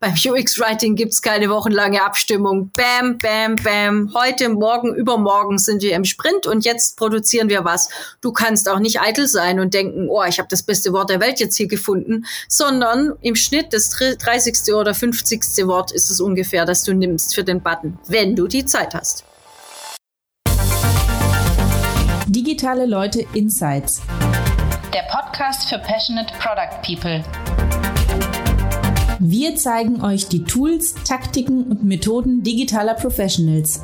Beim UX-Writing gibt's keine wochenlange Abstimmung. Bam, bam, bam. Heute, morgen, übermorgen sind wir im Sprint und jetzt produzieren wir was. Du kannst auch nicht eitel sein und denken, oh, ich habe das beste Wort der Welt jetzt hier gefunden, sondern im Schnitt das 30. oder 50. Wort ist es ungefähr, das du nimmst für den Button, wenn du die Zeit hast. Digitale Leute Insights. Der Podcast für Passionate Product People. Wir zeigen euch die Tools, Taktiken und Methoden digitaler Professionals.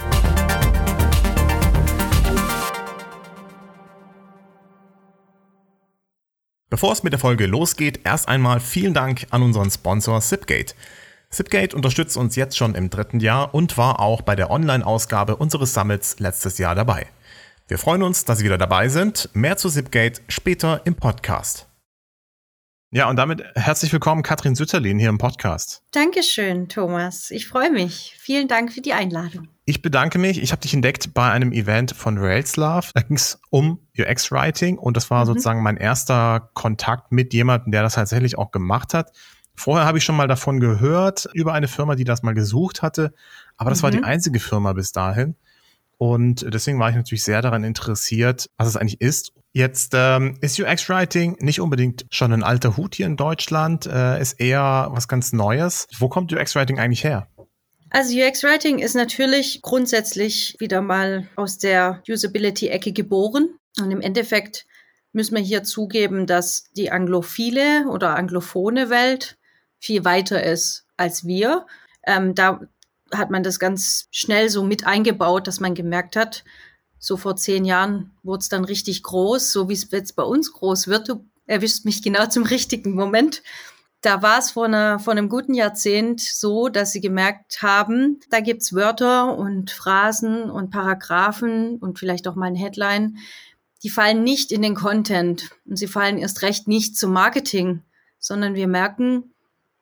Bevor es mit der Folge losgeht, erst einmal vielen Dank an unseren Sponsor Zipgate. Zipgate unterstützt uns jetzt schon im dritten Jahr und war auch bei der Online-Ausgabe unseres Summits letztes Jahr dabei. Wir freuen uns, dass Sie wieder dabei sind. Mehr zu Zipgate später im Podcast. Ja, und damit herzlich willkommen, Katrin Sütterlin, hier im Podcast. Dankeschön, Thomas. Ich freue mich. Vielen Dank für die Einladung. Ich bedanke mich. Ich habe dich entdeckt bei einem Event von Railslove. Da ging es um UX-Writing und das war mhm. sozusagen mein erster Kontakt mit jemandem, der das tatsächlich auch gemacht hat. Vorher habe ich schon mal davon gehört, über eine Firma, die das mal gesucht hatte, aber das mhm. war die mhm. einzige Firma bis dahin. Und deswegen war ich natürlich sehr daran interessiert, was es eigentlich ist Jetzt ähm, ist UX-Writing nicht unbedingt schon ein alter Hut hier in Deutschland, äh, ist eher was ganz Neues. Wo kommt UX-Writing eigentlich her? Also UX-Writing ist natürlich grundsätzlich wieder mal aus der Usability-Ecke geboren. Und im Endeffekt müssen wir hier zugeben, dass die anglophile oder anglophone Welt viel weiter ist als wir. Ähm, da hat man das ganz schnell so mit eingebaut, dass man gemerkt hat, so vor zehn Jahren wurde es dann richtig groß, so wie es jetzt bei uns groß wird. Du erwischst mich genau zum richtigen Moment. Da war es vor, einer, vor einem guten Jahrzehnt so, dass sie gemerkt haben, da gibt's Wörter und Phrasen und Paragraphen und vielleicht auch mal ein Headline, die fallen nicht in den Content und sie fallen erst recht nicht zum Marketing, sondern wir merken,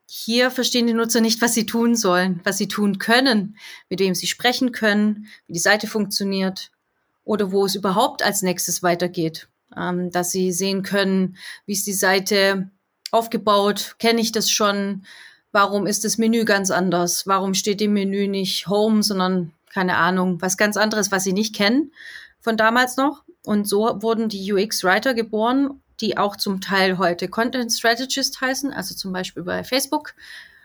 hier verstehen die Nutzer nicht, was sie tun sollen, was sie tun können, mit wem sie sprechen können, wie die Seite funktioniert oder wo es überhaupt als nächstes weitergeht. Ähm, dass sie sehen können, wie ist die Seite aufgebaut, kenne ich das schon, warum ist das Menü ganz anders, warum steht im Menü nicht Home, sondern keine Ahnung, was ganz anderes, was sie nicht kennen von damals noch. Und so wurden die UX-Writer geboren, die auch zum Teil heute Content Strategist heißen, also zum Beispiel bei Facebook.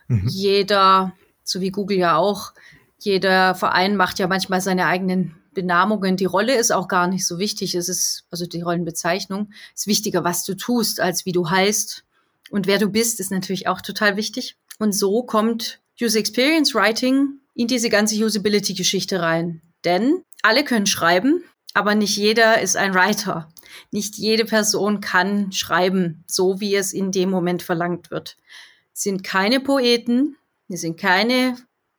Mhm. Jeder, so wie Google ja auch, jeder Verein macht ja manchmal seine eigenen Benamungen, die Rolle ist auch gar nicht so wichtig. Es ist, also die Rollenbezeichnung ist wichtiger, was du tust, als wie du heißt. Und wer du bist, ist natürlich auch total wichtig. Und so kommt User Experience Writing in diese ganze Usability-Geschichte rein. Denn alle können schreiben, aber nicht jeder ist ein Writer. Nicht jede Person kann schreiben, so wie es in dem Moment verlangt wird. sind keine Poeten, wir sind keine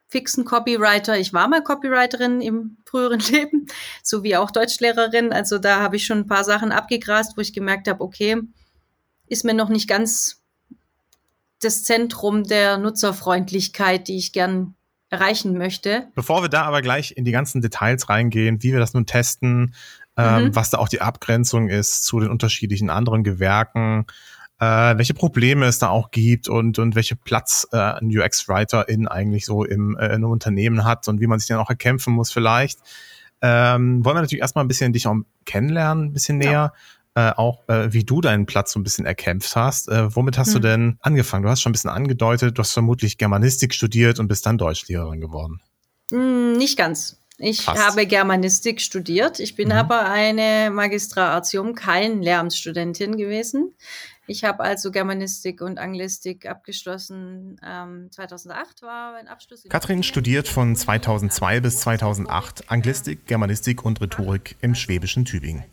fixen Copywriter. Ich war mal Copywriterin im früheren Leben, so wie auch Deutschlehrerin. Also da habe ich schon ein paar Sachen abgegrast, wo ich gemerkt habe, okay, ist mir noch nicht ganz das Zentrum der Nutzerfreundlichkeit, die ich gern erreichen möchte. Bevor wir da aber gleich in die ganzen Details reingehen, wie wir das nun testen, ähm, mhm. was da auch die Abgrenzung ist zu den unterschiedlichen anderen Gewerken, äh, welche Probleme es da auch gibt und, und welche Platz äh, ein UX-Writer in eigentlich so im, äh, in einem Unternehmen hat und wie man sich dann auch erkämpfen muss vielleicht. Ähm, wollen wir natürlich erstmal ein bisschen dich auch kennenlernen, ein bisschen näher. Ja. Äh, auch äh, wie du deinen Platz so ein bisschen erkämpft hast. Äh, womit hast hm. du denn angefangen? Du hast schon ein bisschen angedeutet, du hast vermutlich Germanistik studiert und bist dann Deutschlehrerin geworden. Mm, nicht ganz. Ich Fast. habe Germanistik studiert. Ich bin mhm. aber eine Magistra Artium, kein Lehramtsstudentin gewesen. Ich habe also Germanistik und Anglistik abgeschlossen. Ähm, 2008 war mein Abschluss. Katrin studiert von 2002 bis 2008 Anglistik, Germanistik und Rhetorik im schwäbischen Tübingen.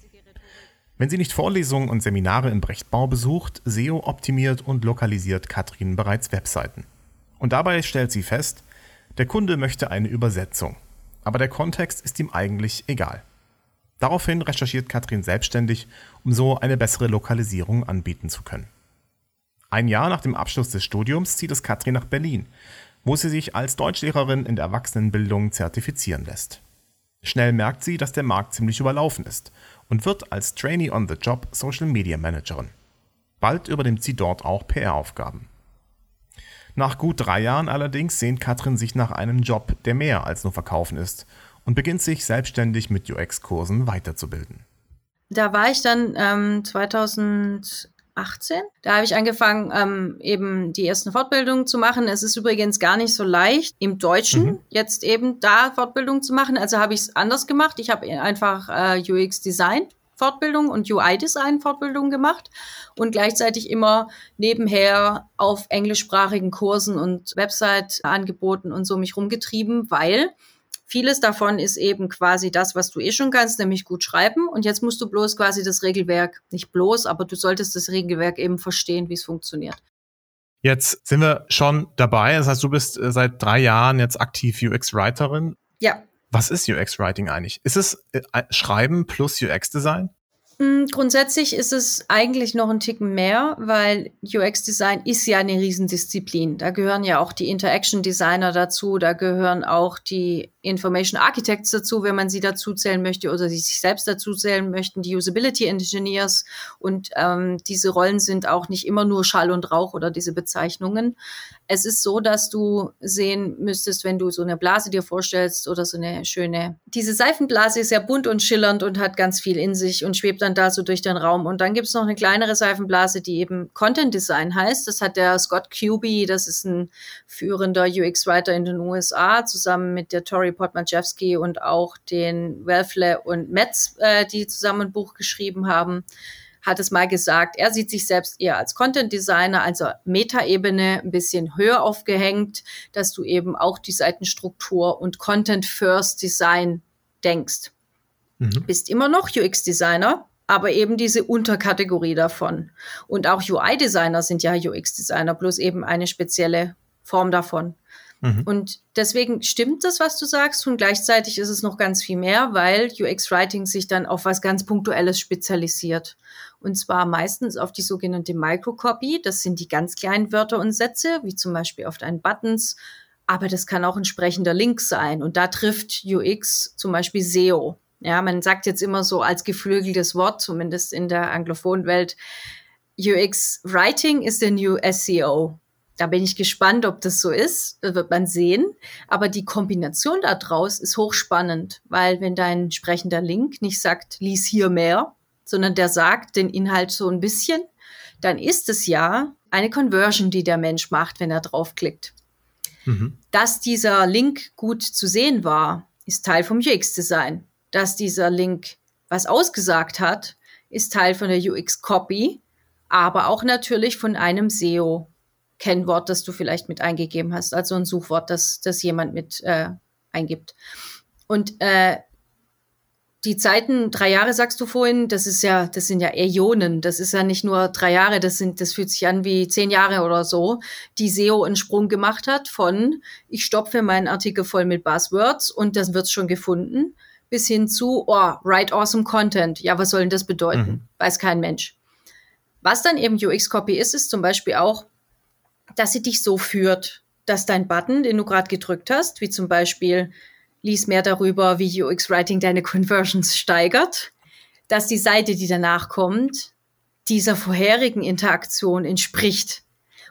Wenn sie nicht Vorlesungen und Seminare im Brechtbau besucht, SEO optimiert und lokalisiert Katrin bereits Webseiten. Und dabei stellt sie fest, der Kunde möchte eine Übersetzung. Aber der Kontext ist ihm eigentlich egal. Daraufhin recherchiert Katrin selbstständig, um so eine bessere Lokalisierung anbieten zu können. Ein Jahr nach dem Abschluss des Studiums zieht es Katrin nach Berlin, wo sie sich als Deutschlehrerin in der Erwachsenenbildung zertifizieren lässt. Schnell merkt sie, dass der Markt ziemlich überlaufen ist und wird als Trainee on the Job Social Media Managerin. Bald übernimmt sie dort auch PR-Aufgaben. Nach gut drei Jahren allerdings sehnt Katrin sich nach einem Job, der mehr als nur Verkaufen ist und beginnt sich selbstständig mit UX-Kursen weiterzubilden. Da war ich dann ähm, 2018. Da habe ich angefangen, ähm, eben die ersten Fortbildungen zu machen. Es ist übrigens gar nicht so leicht, im Deutschen mhm. jetzt eben da Fortbildungen zu machen. Also habe ich es anders gemacht. Ich habe einfach äh, UX Design Fortbildung und UI-Design Fortbildung gemacht und gleichzeitig immer nebenher auf englischsprachigen Kursen und Website-Angeboten und so mich rumgetrieben, weil vieles davon ist eben quasi das, was du eh schon kannst, nämlich gut schreiben. Und jetzt musst du bloß quasi das Regelwerk, nicht bloß, aber du solltest das Regelwerk eben verstehen, wie es funktioniert. Jetzt sind wir schon dabei. Das heißt, du bist äh, seit drei Jahren jetzt aktiv UX-Writerin. Ja, was ist UX-Writing eigentlich? Ist es äh, Schreiben plus UX-Design? Mm, grundsätzlich ist es eigentlich noch ein Ticken mehr, weil UX-Design ist ja eine Riesendisziplin. Da gehören ja auch die Interaction-Designer dazu, da gehören auch die Information Architects dazu, wenn man sie dazu zählen möchte oder sie sich selbst dazu zählen möchten, die Usability Engineers. Und ähm, diese Rollen sind auch nicht immer nur Schall und Rauch oder diese Bezeichnungen. Es ist so, dass du sehen müsstest, wenn du so eine Blase dir vorstellst oder so eine schöne. Diese Seifenblase ist ja bunt und schillernd und hat ganz viel in sich und schwebt dann da so durch den Raum. Und dann gibt es noch eine kleinere Seifenblase, die eben Content Design heißt. Das hat der Scott Cuby, das ist ein führender UX-Writer in den USA, zusammen mit der Tori Potmajewski und auch den Welfle und Metz, äh, die zusammen ein Buch geschrieben haben hat es mal gesagt, er sieht sich selbst eher als Content Designer, also Metaebene ein bisschen höher aufgehängt, dass du eben auch die Seitenstruktur und Content First Design denkst. Mhm. Bist immer noch UX Designer, aber eben diese Unterkategorie davon. Und auch UI Designer sind ja UX Designer, bloß eben eine spezielle Form davon. Mhm. Und deswegen stimmt das, was du sagst, und gleichzeitig ist es noch ganz viel mehr, weil UX-Writing sich dann auf was ganz Punktuelles spezialisiert. Und zwar meistens auf die sogenannte Microcopy. Das sind die ganz kleinen Wörter und Sätze, wie zum Beispiel auf deinen Buttons. Aber das kann auch entsprechender Link sein. Und da trifft UX zum Beispiel SEO. Ja, man sagt jetzt immer so als geflügeltes Wort, zumindest in der anglophonen Welt, UX Writing ist der New SEO. Da bin ich gespannt, ob das so ist. Das wird man sehen. Aber die Kombination daraus ist hochspannend, weil wenn dein sprechender Link nicht sagt, lies hier mehr, sondern der sagt den Inhalt so ein bisschen, dann ist es ja eine Conversion, die der Mensch macht, wenn er draufklickt. Mhm. Dass dieser Link gut zu sehen war, ist Teil vom UX-Design. Dass dieser Link was ausgesagt hat, ist Teil von der UX-Copy, aber auch natürlich von einem SEO. Kennwort, das du vielleicht mit eingegeben hast, also ein Suchwort, das, das jemand mit äh, eingibt. Und äh, die Zeiten, drei Jahre sagst du vorhin, das ist ja, das sind ja Äonen. Das ist ja nicht nur drei Jahre, das sind, das fühlt sich an wie zehn Jahre oder so, die SEO einen Sprung gemacht hat von, ich stopfe meinen Artikel voll mit Buzzwords und das wird schon gefunden, bis hin zu, oh, write awesome content. Ja, was soll denn das bedeuten? Mhm. Weiß kein Mensch. Was dann eben UX-Copy ist, ist zum Beispiel auch, dass sie dich so führt, dass dein Button, den du gerade gedrückt hast, wie zum Beispiel lies mehr darüber, wie UX Writing deine Conversions steigert, dass die Seite, die danach kommt, dieser vorherigen Interaktion entspricht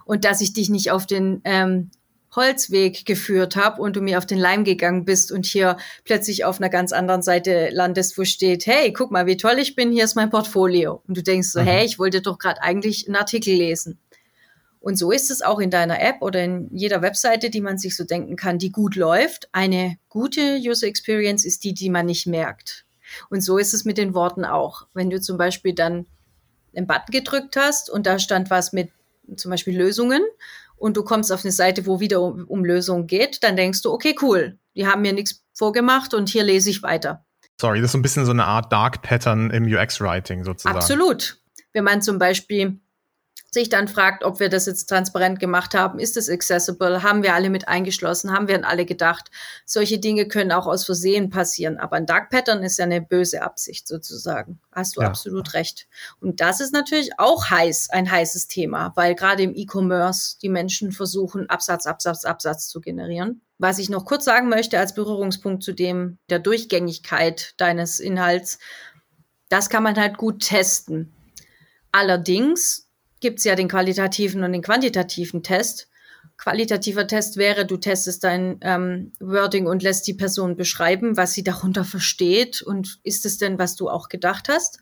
und dass ich dich nicht auf den ähm, Holzweg geführt habe und du mir auf den Leim gegangen bist und hier plötzlich auf einer ganz anderen Seite landest, wo steht, hey, guck mal, wie toll ich bin, hier ist mein Portfolio. Und du denkst so, mhm. hey, ich wollte doch gerade eigentlich einen Artikel lesen. Und so ist es auch in deiner App oder in jeder Webseite, die man sich so denken kann, die gut läuft. Eine gute User Experience ist die, die man nicht merkt. Und so ist es mit den Worten auch. Wenn du zum Beispiel dann einen Button gedrückt hast und da stand was mit zum Beispiel Lösungen und du kommst auf eine Seite, wo wieder um, um Lösungen geht, dann denkst du, okay, cool, die haben mir nichts vorgemacht und hier lese ich weiter. Sorry, das ist so ein bisschen so eine Art Dark Pattern im UX-Writing sozusagen. Absolut. Wenn man zum Beispiel sich dann fragt, ob wir das jetzt transparent gemacht haben, ist es accessible, haben wir alle mit eingeschlossen, haben wir an alle gedacht. Solche Dinge können auch aus Versehen passieren, aber ein Dark Pattern ist ja eine böse Absicht sozusagen. Hast du ja. absolut recht. Und das ist natürlich auch heiß, ein heißes Thema, weil gerade im E-Commerce die Menschen versuchen, Absatz, Absatz, Absatz zu generieren. Was ich noch kurz sagen möchte als Berührungspunkt zu dem der Durchgängigkeit deines Inhalts, das kann man halt gut testen. Allerdings gibt es ja den qualitativen und den quantitativen Test. Qualitativer Test wäre, du testest dein ähm, Wording und lässt die Person beschreiben, was sie darunter versteht und ist es denn, was du auch gedacht hast.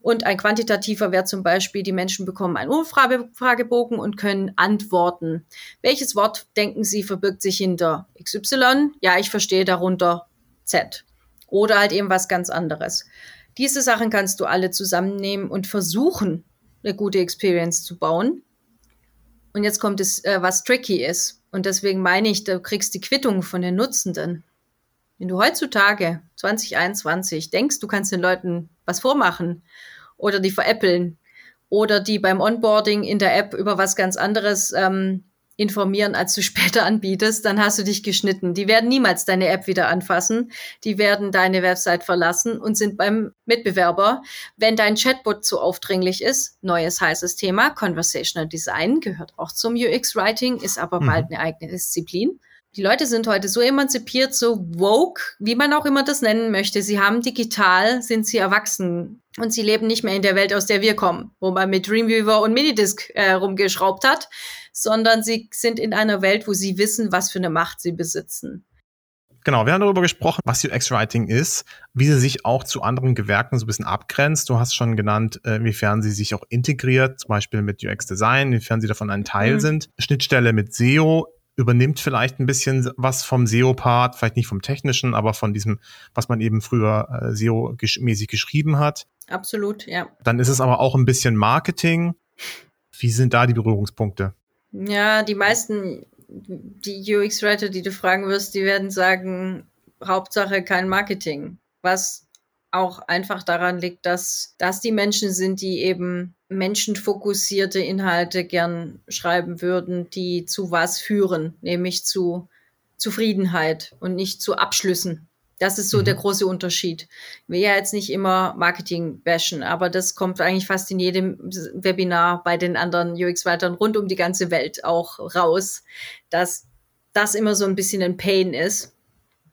Und ein quantitativer wäre zum Beispiel, die Menschen bekommen einen Umfragebogen und können antworten. Welches Wort denken Sie verbirgt sich hinter XY? Ja, ich verstehe darunter Z. Oder halt eben was ganz anderes. Diese Sachen kannst du alle zusammennehmen und versuchen, eine gute Experience zu bauen. Und jetzt kommt es, äh, was tricky ist. Und deswegen meine ich, du kriegst die Quittung von den Nutzenden. Wenn du heutzutage 2021 denkst, du kannst den Leuten was vormachen oder die veräppeln oder die beim Onboarding in der App über was ganz anderes ähm, informieren, als du später anbietest, dann hast du dich geschnitten. Die werden niemals deine App wieder anfassen. Die werden deine Website verlassen und sind beim Mitbewerber. Wenn dein Chatbot zu aufdringlich ist, neues heißes Thema, Conversational Design gehört auch zum UX Writing, ist aber mhm. bald eine eigene Disziplin. Die Leute sind heute so emanzipiert, so woke, wie man auch immer das nennen möchte. Sie haben digital, sind sie erwachsen und sie leben nicht mehr in der Welt, aus der wir kommen, wo man mit Dreamweaver und Minidisc äh, rumgeschraubt hat, sondern sie sind in einer Welt, wo sie wissen, was für eine Macht sie besitzen. Genau, wir haben darüber gesprochen, was UX-Writing ist, wie sie sich auch zu anderen Gewerken so ein bisschen abgrenzt. Du hast schon genannt, äh, inwiefern sie sich auch integriert, zum Beispiel mit UX-Design, inwiefern sie davon ein Teil mhm. sind. Schnittstelle mit SEO übernimmt vielleicht ein bisschen was vom SEO-Part, vielleicht nicht vom technischen, aber von diesem, was man eben früher äh, SEO-mäßig geschrieben hat. Absolut, ja. Dann ist es aber auch ein bisschen Marketing. Wie sind da die Berührungspunkte? Ja, die meisten, die UX-Writer, die du fragen wirst, die werden sagen, Hauptsache kein Marketing. Was auch einfach daran liegt, dass das die Menschen sind, die eben menschenfokussierte Inhalte gern schreiben würden, die zu was führen, nämlich zu Zufriedenheit und nicht zu Abschlüssen. Das ist so mhm. der große Unterschied. Wir ja jetzt nicht immer Marketing bashen, aber das kommt eigentlich fast in jedem Webinar bei den anderen UX-Writern rund um die ganze Welt auch raus, dass das immer so ein bisschen ein Pain ist.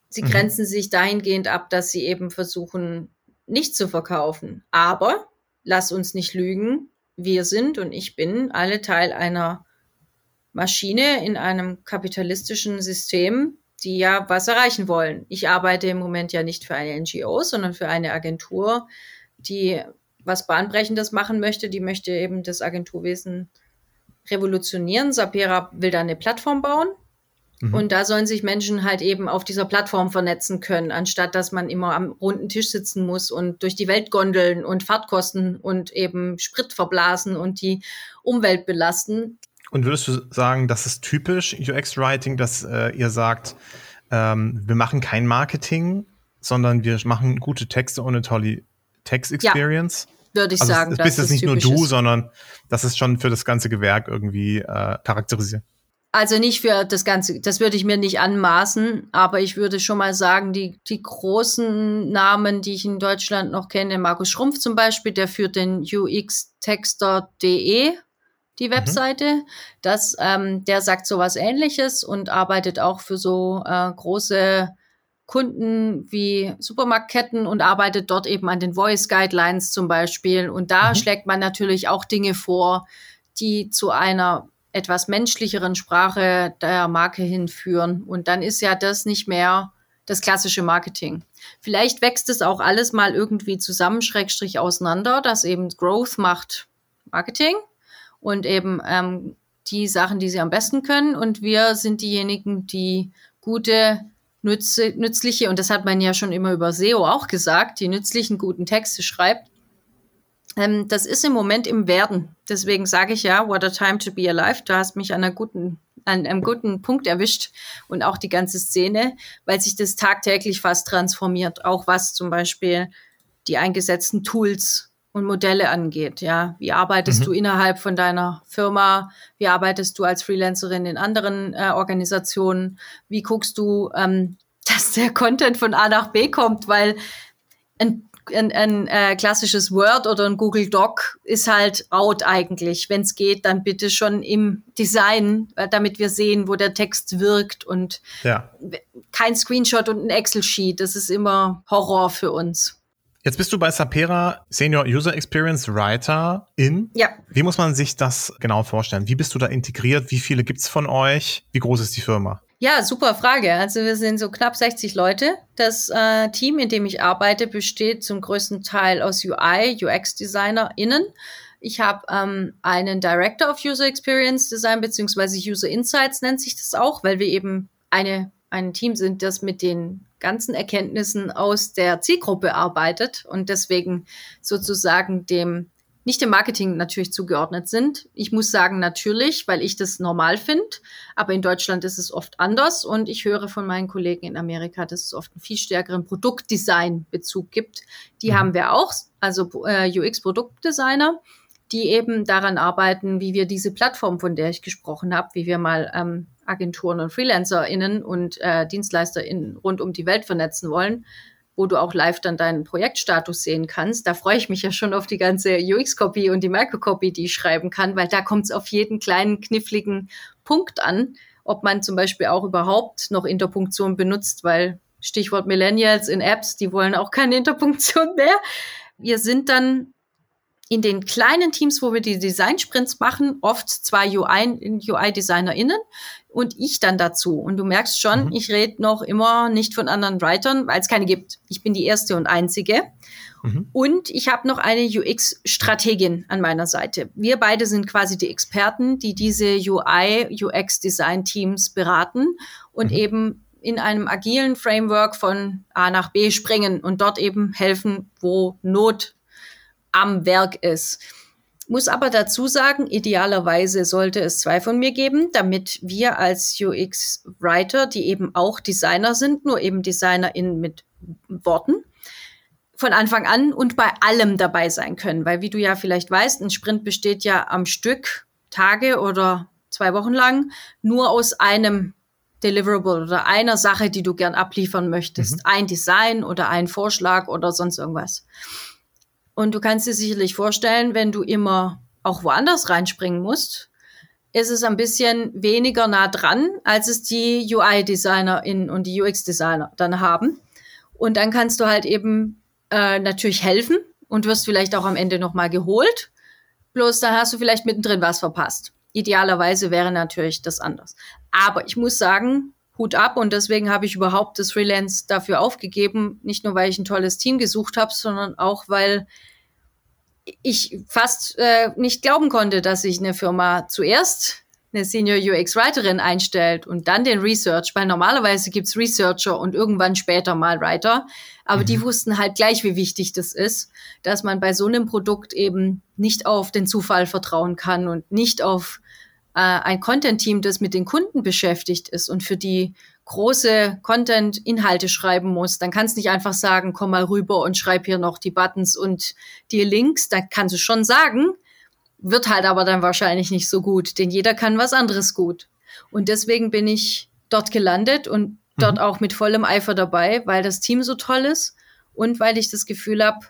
Sie mhm. grenzen sich dahingehend ab, dass sie eben versuchen, nicht zu verkaufen. Aber lass uns nicht lügen, wir sind und ich bin alle Teil einer Maschine in einem kapitalistischen System, die ja was erreichen wollen. Ich arbeite im Moment ja nicht für eine NGO, sondern für eine Agentur, die was Bahnbrechendes machen möchte. Die möchte eben das Agenturwesen revolutionieren. Sapera will da eine Plattform bauen. Mhm. Und da sollen sich Menschen halt eben auf dieser Plattform vernetzen können, anstatt dass man immer am runden Tisch sitzen muss und durch die Welt gondeln und Fahrtkosten und eben Sprit verblasen und die Umwelt belasten. Und würdest du sagen, das ist typisch UX-Writing, dass äh, ihr sagt, ähm, wir machen kein Marketing, sondern wir machen gute Texte ohne tolle Text-Experience? Ja, würde ich also sagen. Das bist jetzt nicht nur du, ist. sondern das ist schon für das ganze Gewerk irgendwie äh, charakterisiert. Also nicht für das Ganze, das würde ich mir nicht anmaßen, aber ich würde schon mal sagen, die, die großen Namen, die ich in Deutschland noch kenne, Markus Schrumpf zum Beispiel, der führt den uxtexter.de die mhm. Webseite. Mhm. Das, ähm, der sagt sowas ähnliches und arbeitet auch für so äh, große Kunden wie Supermarktketten und arbeitet dort eben an den Voice Guidelines zum Beispiel. Und da mhm. schlägt man natürlich auch Dinge vor, die zu einer etwas menschlicheren Sprache der Marke hinführen. Und dann ist ja das nicht mehr das klassische Marketing. Vielleicht wächst es auch alles mal irgendwie zusammen, Schrägstrich auseinander, dass eben Growth macht Marketing und eben ähm, die Sachen, die sie am besten können. Und wir sind diejenigen, die gute, nütze, nützliche, und das hat man ja schon immer über SEO auch gesagt, die nützlichen, guten Texte schreibt. Ähm, das ist im Moment im Werden. Deswegen sage ich ja, what a time to be alive. Du hast mich an, einer guten, an einem guten Punkt erwischt und auch die ganze Szene, weil sich das tagtäglich fast transformiert. Auch was zum Beispiel die eingesetzten Tools und Modelle angeht. Ja, wie arbeitest mhm. du innerhalb von deiner Firma? Wie arbeitest du als Freelancerin in anderen äh, Organisationen? Wie guckst du, ähm, dass der Content von A nach B kommt? Weil ein, ein, ein äh, klassisches Word oder ein Google Doc ist halt out eigentlich. Wenn es geht, dann bitte schon im Design, äh, damit wir sehen, wo der Text wirkt und ja. kein Screenshot und ein Excel-Sheet. Das ist immer Horror für uns. Jetzt bist du bei Sapera Senior User Experience Writer in. Ja. Wie muss man sich das genau vorstellen? Wie bist du da integriert? Wie viele gibt's von euch? Wie groß ist die Firma? Ja, super Frage. Also wir sind so knapp 60 Leute. Das äh, Team, in dem ich arbeite, besteht zum größten Teil aus UI, UX-DesignerInnen. Ich habe ähm, einen Director of User Experience Design beziehungsweise User Insights nennt sich das auch, weil wir eben eine, ein Team sind, das mit den ganzen Erkenntnissen aus der Zielgruppe arbeitet und deswegen sozusagen dem nicht dem Marketing natürlich zugeordnet sind. Ich muss sagen, natürlich, weil ich das normal finde. Aber in Deutschland ist es oft anders. Und ich höre von meinen Kollegen in Amerika, dass es oft einen viel stärkeren Produktdesign-Bezug gibt. Die mhm. haben wir auch, also äh, UX-Produktdesigner, die eben daran arbeiten, wie wir diese Plattform, von der ich gesprochen habe, wie wir mal ähm, Agenturen und FreelancerInnen und äh, DienstleisterInnen rund um die Welt vernetzen wollen, wo du auch live dann deinen Projektstatus sehen kannst. Da freue ich mich ja schon auf die ganze UX-Copy und die Microcopy, die ich schreiben kann, weil da kommt es auf jeden kleinen kniffligen Punkt an, ob man zum Beispiel auch überhaupt noch Interpunktion benutzt, weil Stichwort Millennials in Apps, die wollen auch keine Interpunktion mehr. Wir sind dann in den kleinen Teams, wo wir die Design-Sprints machen, oft zwei UI-DesignerInnen und ich dann dazu. Und du merkst schon, mhm. ich rede noch immer nicht von anderen Writern, weil es keine gibt. Ich bin die erste und einzige. Mhm. Und ich habe noch eine UX-Strategin an meiner Seite. Wir beide sind quasi die Experten, die diese UI, UX-Design-Teams beraten und mhm. eben in einem agilen Framework von A nach B springen und dort eben helfen, wo Not am Werk ist. Muss aber dazu sagen, idealerweise sollte es zwei von mir geben, damit wir als UX-Writer, die eben auch Designer sind, nur eben DesignerInnen mit Worten, von Anfang an und bei allem dabei sein können. Weil wie du ja vielleicht weißt, ein Sprint besteht ja am Stück Tage oder zwei Wochen lang nur aus einem Deliverable oder einer Sache, die du gern abliefern möchtest. Mhm. Ein Design oder ein Vorschlag oder sonst irgendwas. Und du kannst dir sicherlich vorstellen, wenn du immer auch woanders reinspringen musst, ist es ein bisschen weniger nah dran, als es die UI-DesignerInnen und die UX-Designer dann haben. Und dann kannst du halt eben äh, natürlich helfen und wirst vielleicht auch am Ende nochmal geholt. Bloß dann hast du vielleicht mittendrin was verpasst. Idealerweise wäre natürlich das anders. Aber ich muss sagen, Hut ab und deswegen habe ich überhaupt das Freelance dafür aufgegeben. Nicht nur, weil ich ein tolles Team gesucht habe, sondern auch, weil ich fast äh, nicht glauben konnte, dass sich eine Firma zuerst eine Senior UX Writerin einstellt und dann den Research, weil normalerweise gibt's Researcher und irgendwann später mal Writer, aber mhm. die wussten halt gleich, wie wichtig das ist, dass man bei so einem Produkt eben nicht auf den Zufall vertrauen kann und nicht auf äh, ein Content-Team, das mit den Kunden beschäftigt ist und für die große Content-Inhalte schreiben muss, dann kannst du nicht einfach sagen, komm mal rüber und schreib hier noch die Buttons und die Links. Da kannst du schon sagen, wird halt aber dann wahrscheinlich nicht so gut, denn jeder kann was anderes gut. Und deswegen bin ich dort gelandet und dort mhm. auch mit vollem Eifer dabei, weil das Team so toll ist und weil ich das Gefühl habe,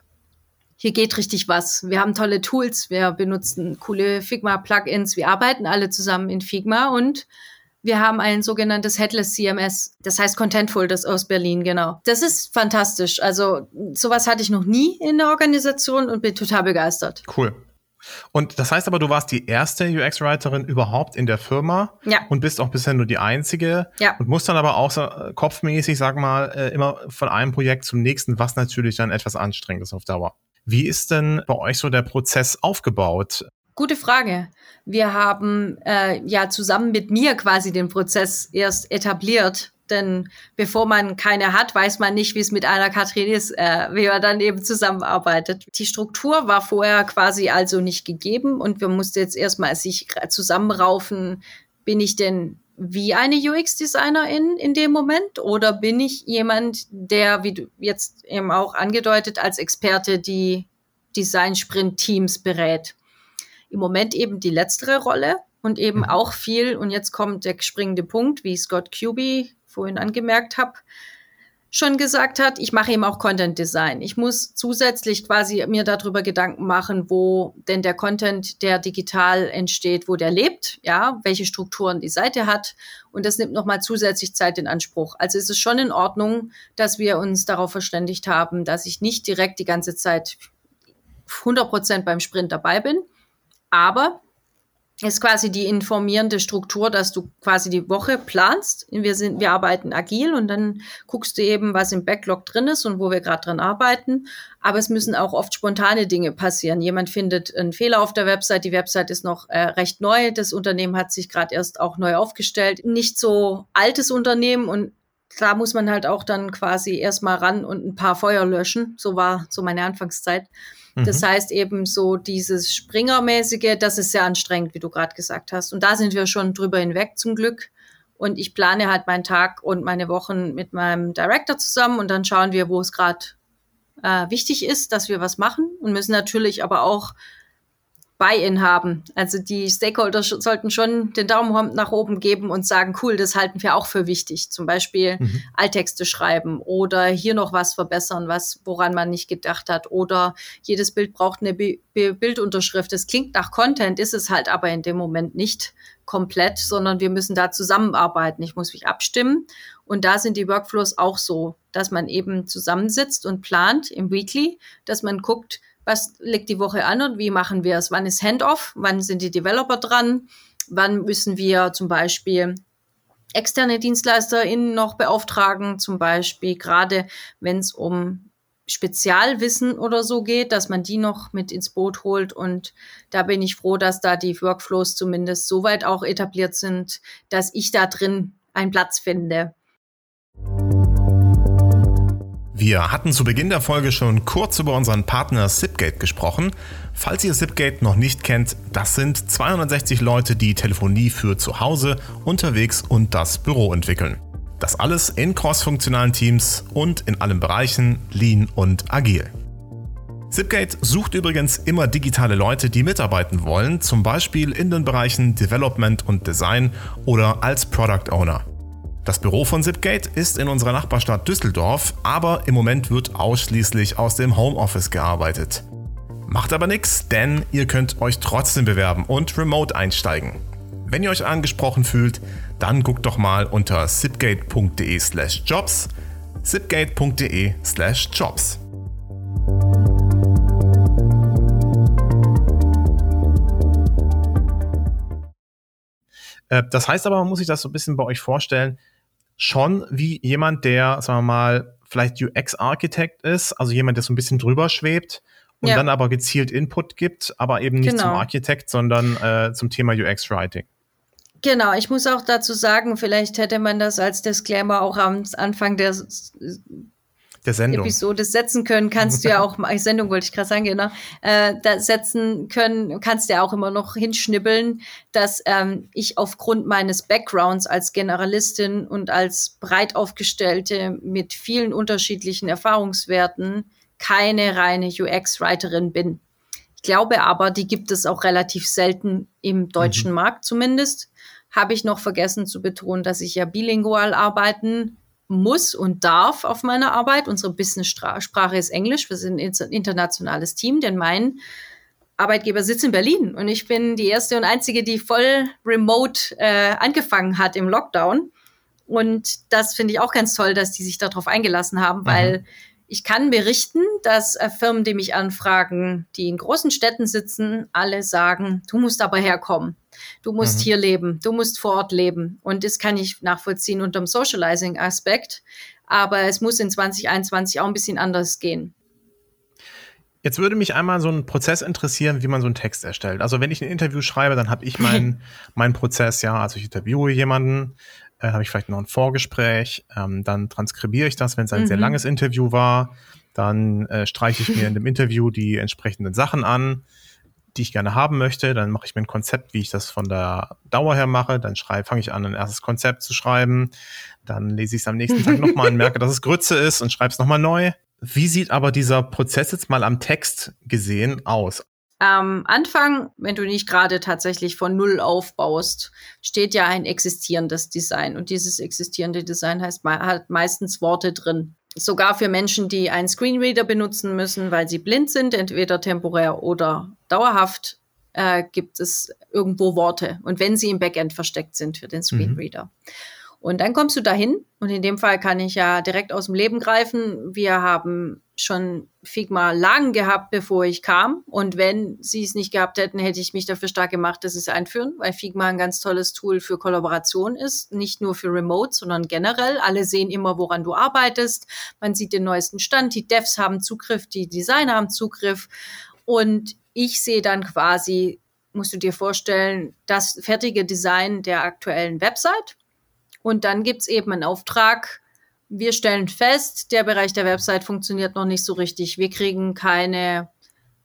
hier geht richtig was. Wir haben tolle Tools, wir benutzen coole Figma-Plugins, wir arbeiten alle zusammen in Figma und wir haben ein sogenanntes Headless CMS, das heißt Contentful, das aus Berlin, genau. Das ist fantastisch. Also sowas hatte ich noch nie in der Organisation und bin total begeistert. Cool. Und das heißt aber, du warst die erste UX-Writerin überhaupt in der Firma ja. und bist auch bisher nur die einzige ja. und musst dann aber auch so äh, kopfmäßig, sag mal, äh, immer von einem Projekt zum nächsten, was natürlich dann etwas anstrengend ist auf Dauer. Wie ist denn bei euch so der Prozess aufgebaut? Gute Frage. Wir haben äh, ja zusammen mit mir quasi den Prozess erst etabliert. Denn bevor man keine hat, weiß man nicht, wie es mit einer Katrin ist, äh, wie man dann eben zusammenarbeitet. Die Struktur war vorher quasi also nicht gegeben und wir mussten jetzt erstmal sich zusammenraufen, bin ich denn wie eine UX-Designerin in dem Moment oder bin ich jemand, der, wie du jetzt eben auch angedeutet, als Experte die Design-Sprint-Teams berät? im Moment eben die letztere Rolle und eben mhm. auch viel, und jetzt kommt der springende Punkt, wie Scott Cuby vorhin angemerkt habe, schon gesagt hat, ich mache eben auch Content Design. Ich muss zusätzlich quasi mir darüber Gedanken machen, wo denn der Content, der digital entsteht, wo der lebt, ja, welche Strukturen die Seite hat. Und das nimmt nochmal zusätzlich Zeit in Anspruch. Also ist es schon in Ordnung, dass wir uns darauf verständigt haben, dass ich nicht direkt die ganze Zeit 100 Prozent beim Sprint dabei bin. Aber ist quasi die informierende Struktur, dass du quasi die Woche planst. Wir sind, wir arbeiten agil und dann guckst du eben, was im Backlog drin ist und wo wir gerade dran arbeiten. Aber es müssen auch oft spontane Dinge passieren. Jemand findet einen Fehler auf der Website. Die Website ist noch äh, recht neu. Das Unternehmen hat sich gerade erst auch neu aufgestellt. Nicht so altes Unternehmen und da muss man halt auch dann quasi erstmal ran und ein paar Feuer löschen. So war so meine Anfangszeit. Das mhm. heißt eben so dieses Springermäßige, das ist sehr anstrengend, wie du gerade gesagt hast. Und da sind wir schon drüber hinweg zum Glück. Und ich plane halt meinen Tag und meine Wochen mit meinem Director zusammen und dann schauen wir, wo es gerade äh, wichtig ist, dass wir was machen und müssen natürlich aber auch Buy-in haben. Also die Stakeholder sollten schon den Daumen nach oben geben und sagen, cool, das halten wir auch für wichtig. Zum Beispiel mhm. Alttexte schreiben oder hier noch was verbessern, was, woran man nicht gedacht hat. Oder jedes Bild braucht eine Bi Bildunterschrift. Es klingt nach Content, ist es halt aber in dem Moment nicht komplett, sondern wir müssen da zusammenarbeiten. Ich muss mich abstimmen. Und da sind die Workflows auch so, dass man eben zusammensitzt und plant im Weekly, dass man guckt, was liegt die Woche an und wie machen wir es? Wann ist Handoff? Wann sind die Developer dran? Wann müssen wir zum Beispiel externe DienstleisterInnen noch beauftragen? Zum Beispiel gerade, wenn es um Spezialwissen oder so geht, dass man die noch mit ins Boot holt. Und da bin ich froh, dass da die Workflows zumindest so weit auch etabliert sind, dass ich da drin einen Platz finde. Wir hatten zu Beginn der Folge schon kurz über unseren Partner Zipgate gesprochen. Falls ihr Zipgate noch nicht kennt, das sind 260 Leute, die Telefonie für zu Hause, unterwegs und das Büro entwickeln. Das alles in crossfunktionalen Teams und in allen Bereichen lean und agil. Zipgate sucht übrigens immer digitale Leute, die mitarbeiten wollen, zum Beispiel in den Bereichen Development und Design oder als Product Owner. Das Büro von Zipgate ist in unserer Nachbarstadt Düsseldorf, aber im Moment wird ausschließlich aus dem Homeoffice gearbeitet. Macht aber nichts, denn ihr könnt euch trotzdem bewerben und remote einsteigen. Wenn ihr euch angesprochen fühlt, dann guckt doch mal unter zipgate.de/jobs, zipgate.de/jobs. Äh, das heißt aber, man muss sich das so ein bisschen bei euch vorstellen, schon wie jemand, der, sagen wir mal, vielleicht UX-Architekt ist, also jemand, der so ein bisschen drüber schwebt und ja. dann aber gezielt Input gibt, aber eben nicht genau. zum Architekt, sondern äh, zum Thema UX-Writing. Genau, ich muss auch dazu sagen, vielleicht hätte man das als Disclaimer auch am Anfang der der Sendung. Episode setzen können, kannst du ja auch, Sendung wollte ich gerade sagen, genau, äh, da setzen können, kannst du ja auch immer noch hinschnibbeln, dass ähm, ich aufgrund meines Backgrounds als Generalistin und als breit aufgestellte mit vielen unterschiedlichen Erfahrungswerten keine reine UX-Writerin bin. Ich glaube aber, die gibt es auch relativ selten im deutschen mhm. Markt zumindest. Habe ich noch vergessen zu betonen, dass ich ja bilingual arbeiten muss und darf auf meiner Arbeit. Unsere Business-Sprache ist Englisch. Wir sind ein internationales Team, denn mein Arbeitgeber sitzt in Berlin und ich bin die erste und einzige, die voll remote äh, angefangen hat im Lockdown. Und das finde ich auch ganz toll, dass die sich darauf eingelassen haben, weil mhm. Ich kann berichten, dass äh, Firmen, die mich anfragen, die in großen Städten sitzen, alle sagen, du musst aber herkommen. Du musst mhm. hier leben. Du musst vor Ort leben. Und das kann ich nachvollziehen unter dem Socializing-Aspekt. Aber es muss in 2021 auch ein bisschen anders gehen. Jetzt würde mich einmal so ein Prozess interessieren, wie man so einen Text erstellt. Also wenn ich ein Interview schreibe, dann habe ich meinen mein Prozess, ja, also ich interviewe jemanden, äh, habe ich vielleicht noch ein Vorgespräch, ähm, dann transkribiere ich das, wenn es ein mhm. sehr langes Interview war, dann äh, streiche ich mir in dem Interview die entsprechenden Sachen an, die ich gerne haben möchte, dann mache ich mir ein Konzept, wie ich das von der Dauer her mache, dann fange ich an, ein erstes Konzept zu schreiben, dann lese ich es am nächsten Tag nochmal und merke, dass es Grütze ist und schreibe es nochmal neu. Wie sieht aber dieser Prozess jetzt mal am Text gesehen aus? Am Anfang, wenn du nicht gerade tatsächlich von Null aufbaust, steht ja ein existierendes Design. Und dieses existierende Design heißt, hat meistens Worte drin. Sogar für Menschen, die einen Screenreader benutzen müssen, weil sie blind sind, entweder temporär oder dauerhaft, äh, gibt es irgendwo Worte. Und wenn sie im Backend versteckt sind für den Screenreader. Mhm. Und dann kommst du dahin und in dem Fall kann ich ja direkt aus dem Leben greifen. Wir haben schon Figma lang gehabt, bevor ich kam. Und wenn sie es nicht gehabt hätten, hätte ich mich dafür stark gemacht, dass sie es einführen, weil Figma ein ganz tolles Tool für Kollaboration ist. Nicht nur für Remote, sondern generell. Alle sehen immer, woran du arbeitest. Man sieht den neuesten Stand. Die Devs haben Zugriff, die Designer haben Zugriff. Und ich sehe dann quasi, musst du dir vorstellen, das fertige Design der aktuellen Website und dann gibt's eben einen Auftrag. Wir stellen fest, der Bereich der Website funktioniert noch nicht so richtig. Wir kriegen keine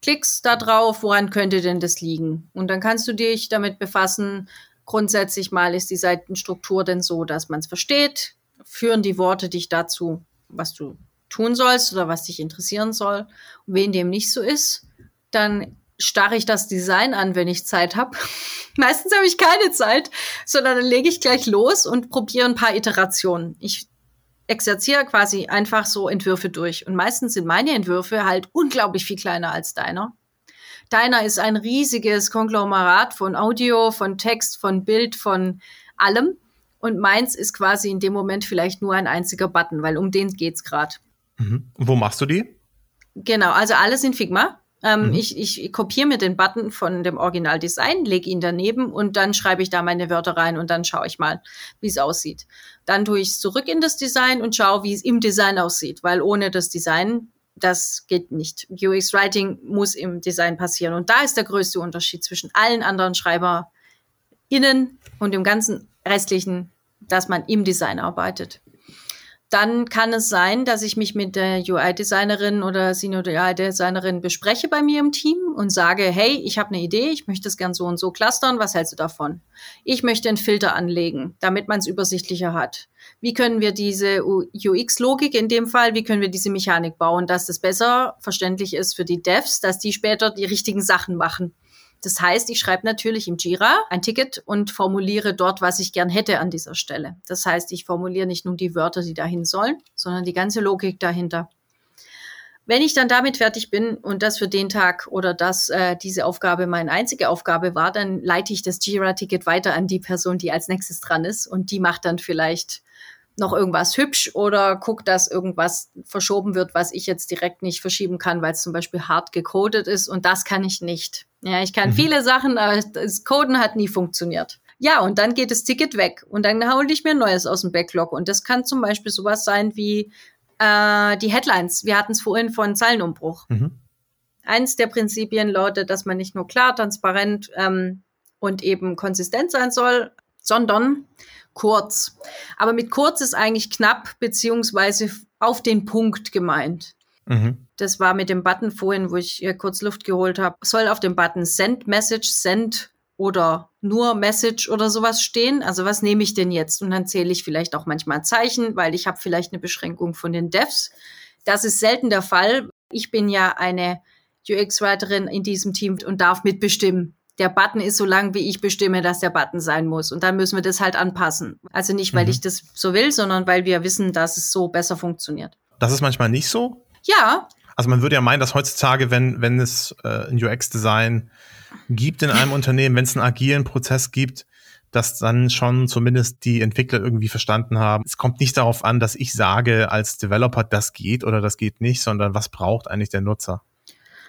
Klicks da drauf. Woran könnte denn das liegen? Und dann kannst du dich damit befassen. Grundsätzlich mal ist die Seitenstruktur denn so, dass man es versteht. Führen die Worte dich dazu, was du tun sollst oder was dich interessieren soll. Und wenn dem nicht so ist, dann starre ich das Design an, wenn ich Zeit habe. Meistens habe ich keine Zeit, sondern dann lege ich gleich los und probiere ein paar Iterationen. Ich exerziere quasi einfach so Entwürfe durch. Und meistens sind meine Entwürfe halt unglaublich viel kleiner als deiner. Deiner ist ein riesiges Konglomerat von Audio, von Text, von Bild, von allem. Und meins ist quasi in dem Moment vielleicht nur ein einziger Button, weil um den geht's gerade. Mhm. Wo machst du die? Genau, also alles in Figma. Ähm, mhm. Ich, ich kopiere mir den Button von dem Originaldesign, lege ihn daneben und dann schreibe ich da meine Wörter rein und dann schaue ich mal, wie es aussieht. Dann tue ich es zurück in das Design und schaue, wie es im Design aussieht, weil ohne das Design das geht nicht. UX Writing muss im Design passieren. Und da ist der größte Unterschied zwischen allen anderen SchreiberInnen und dem ganzen restlichen, dass man im Design arbeitet dann kann es sein, dass ich mich mit der UI-Designerin oder Senior UI-Designerin bespreche bei mir im Team und sage, hey, ich habe eine Idee, ich möchte es gern so und so clustern, was hältst du davon? Ich möchte einen Filter anlegen, damit man es übersichtlicher hat. Wie können wir diese UX-Logik in dem Fall, wie können wir diese Mechanik bauen, dass das besser verständlich ist für die Devs, dass die später die richtigen Sachen machen? Das heißt, ich schreibe natürlich im Jira ein Ticket und formuliere dort, was ich gern hätte an dieser Stelle. Das heißt, ich formuliere nicht nur die Wörter, die dahin sollen, sondern die ganze Logik dahinter. Wenn ich dann damit fertig bin und das für den Tag oder dass äh, diese Aufgabe meine einzige Aufgabe war, dann leite ich das Jira-Ticket weiter an die Person, die als nächstes dran ist und die macht dann vielleicht noch irgendwas hübsch oder guckt, dass irgendwas verschoben wird, was ich jetzt direkt nicht verschieben kann, weil es zum Beispiel hart gecodet ist und das kann ich nicht. Ja, ich kann mhm. viele Sachen, aber das Coden hat nie funktioniert. Ja, und dann geht das Ticket weg und dann hole ich mir Neues aus dem Backlog und das kann zum Beispiel sowas sein wie äh, die Headlines. Wir hatten es vorhin von Zeilenumbruch. Mhm. Eins der Prinzipien lautet, dass man nicht nur klar, transparent ähm, und eben konsistent sein soll, sondern kurz. Aber mit kurz ist eigentlich knapp beziehungsweise auf den Punkt gemeint. Mhm. Das war mit dem Button vorhin, wo ich kurz Luft geholt habe. Soll auf dem Button Send Message, Send oder nur Message oder sowas stehen. Also was nehme ich denn jetzt? Und dann zähle ich vielleicht auch manchmal Zeichen, weil ich habe vielleicht eine Beschränkung von den Devs. Das ist selten der Fall. Ich bin ja eine UX-Writerin in diesem Team und darf mitbestimmen, der Button ist so lang, wie ich bestimme, dass der Button sein muss. Und dann müssen wir das halt anpassen. Also nicht, weil mhm. ich das so will, sondern weil wir wissen, dass es so besser funktioniert. Das ist manchmal nicht so? Ja. Also man würde ja meinen, dass heutzutage, wenn, wenn es äh, ein UX-Design gibt in einem Unternehmen, wenn es einen agilen Prozess gibt, dass dann schon zumindest die Entwickler irgendwie verstanden haben. Es kommt nicht darauf an, dass ich sage als Developer, das geht oder das geht nicht, sondern was braucht eigentlich der Nutzer.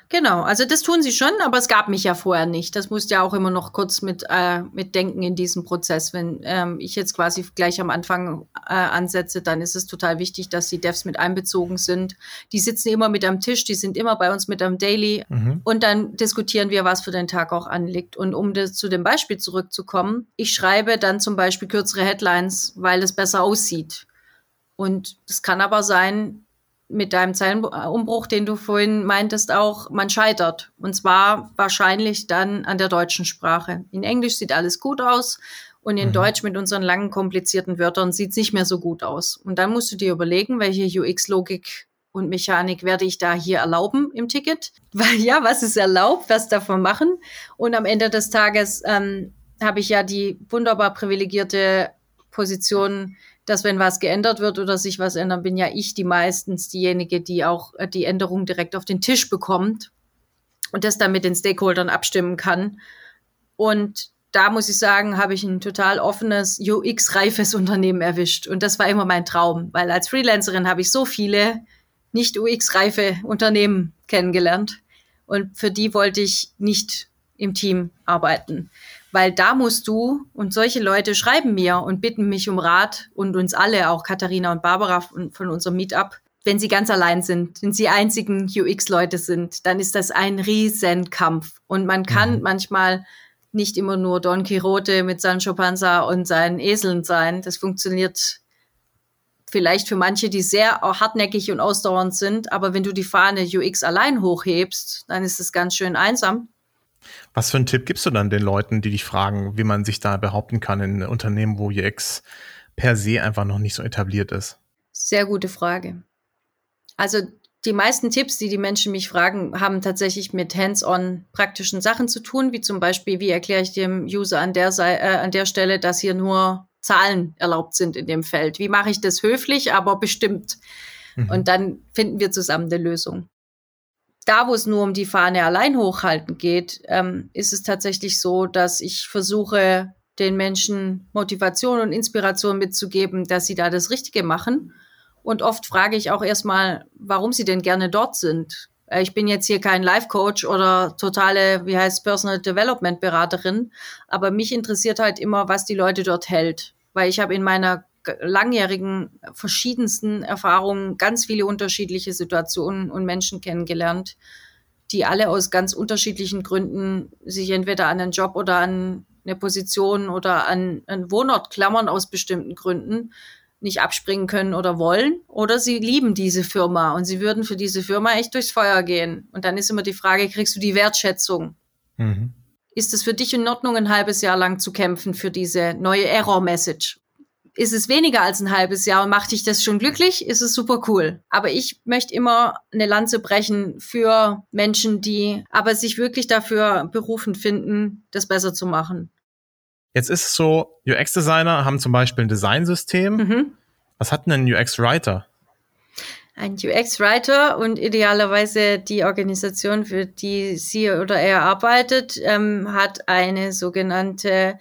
Genau, also das tun sie schon, aber es gab mich ja vorher nicht. Das musste ja auch immer noch kurz mit, äh, mit denken in diesem Prozess. Wenn ähm, ich jetzt quasi gleich am Anfang äh, ansetze, dann ist es total wichtig, dass die Devs mit einbezogen sind. Die sitzen immer mit am Tisch, die sind immer bei uns mit am Daily mhm. und dann diskutieren wir, was für den Tag auch anliegt. Und um das, zu dem Beispiel zurückzukommen, ich schreibe dann zum Beispiel kürzere Headlines, weil es besser aussieht. Und es kann aber sein, mit deinem Zeilenumbruch, den du vorhin meintest, auch, man scheitert. Und zwar wahrscheinlich dann an der deutschen Sprache. In Englisch sieht alles gut aus und in mhm. Deutsch mit unseren langen, komplizierten Wörtern sieht es nicht mehr so gut aus. Und dann musst du dir überlegen, welche UX-Logik und Mechanik werde ich da hier erlauben im Ticket. Weil ja, was ist erlaubt, was davon machen? Und am Ende des Tages ähm, habe ich ja die wunderbar privilegierte Position, dass wenn was geändert wird oder sich was ändert, bin ja ich die meistens diejenige, die auch äh, die Änderung direkt auf den Tisch bekommt und das dann mit den Stakeholdern abstimmen kann. Und da muss ich sagen, habe ich ein total offenes, UX-reifes Unternehmen erwischt. Und das war immer mein Traum, weil als Freelancerin habe ich so viele nicht UX-reife Unternehmen kennengelernt. Und für die wollte ich nicht im Team arbeiten. Weil da musst du, und solche Leute schreiben mir und bitten mich um Rat und uns alle, auch Katharina und Barbara von, von unserem Meetup, wenn sie ganz allein sind, wenn sie einzigen UX-Leute sind, dann ist das ein Riesenkampf. Und man kann mhm. manchmal nicht immer nur Don Quixote mit Sancho Panza und seinen Eseln sein. Das funktioniert vielleicht für manche, die sehr hartnäckig und ausdauernd sind, aber wenn du die Fahne UX allein hochhebst, dann ist es ganz schön einsam. Was für einen Tipp gibst du dann den Leuten, die dich fragen, wie man sich da behaupten kann in Unternehmen, wo UX per se einfach noch nicht so etabliert ist? Sehr gute Frage. Also die meisten Tipps, die die Menschen mich fragen, haben tatsächlich mit hands-on praktischen Sachen zu tun, wie zum Beispiel, wie erkläre ich dem User an der, äh, an der Stelle, dass hier nur Zahlen erlaubt sind in dem Feld. Wie mache ich das höflich, aber bestimmt? Mhm. Und dann finden wir zusammen eine Lösung. Da, wo es nur um die Fahne allein hochhalten geht, ähm, ist es tatsächlich so, dass ich versuche, den Menschen Motivation und Inspiration mitzugeben, dass sie da das Richtige machen und oft frage ich auch erstmal, warum sie denn gerne dort sind. Äh, ich bin jetzt hier kein Life Coach oder totale, wie heißt Personal Development Beraterin, aber mich interessiert halt immer, was die Leute dort hält, weil ich habe in meiner langjährigen verschiedensten Erfahrungen ganz viele unterschiedliche Situationen und Menschen kennengelernt, die alle aus ganz unterschiedlichen Gründen sich entweder an einen Job oder an eine Position oder an einen Wohnort klammern aus bestimmten Gründen nicht abspringen können oder wollen, oder sie lieben diese Firma und sie würden für diese Firma echt durchs Feuer gehen. Und dann ist immer die Frage, kriegst du die Wertschätzung? Mhm. Ist es für dich in Ordnung, ein halbes Jahr lang zu kämpfen für diese neue Error-Message? Ist es weniger als ein halbes Jahr und macht dich das schon glücklich, ist es super cool. Aber ich möchte immer eine Lanze brechen für Menschen, die aber sich wirklich dafür berufen finden, das besser zu machen. Jetzt ist es so, UX-Designer haben zum Beispiel ein Designsystem. Mhm. Was hat denn ein UX-Writer? Ein UX-Writer und idealerweise die Organisation, für die sie oder er arbeitet, ähm, hat eine sogenannte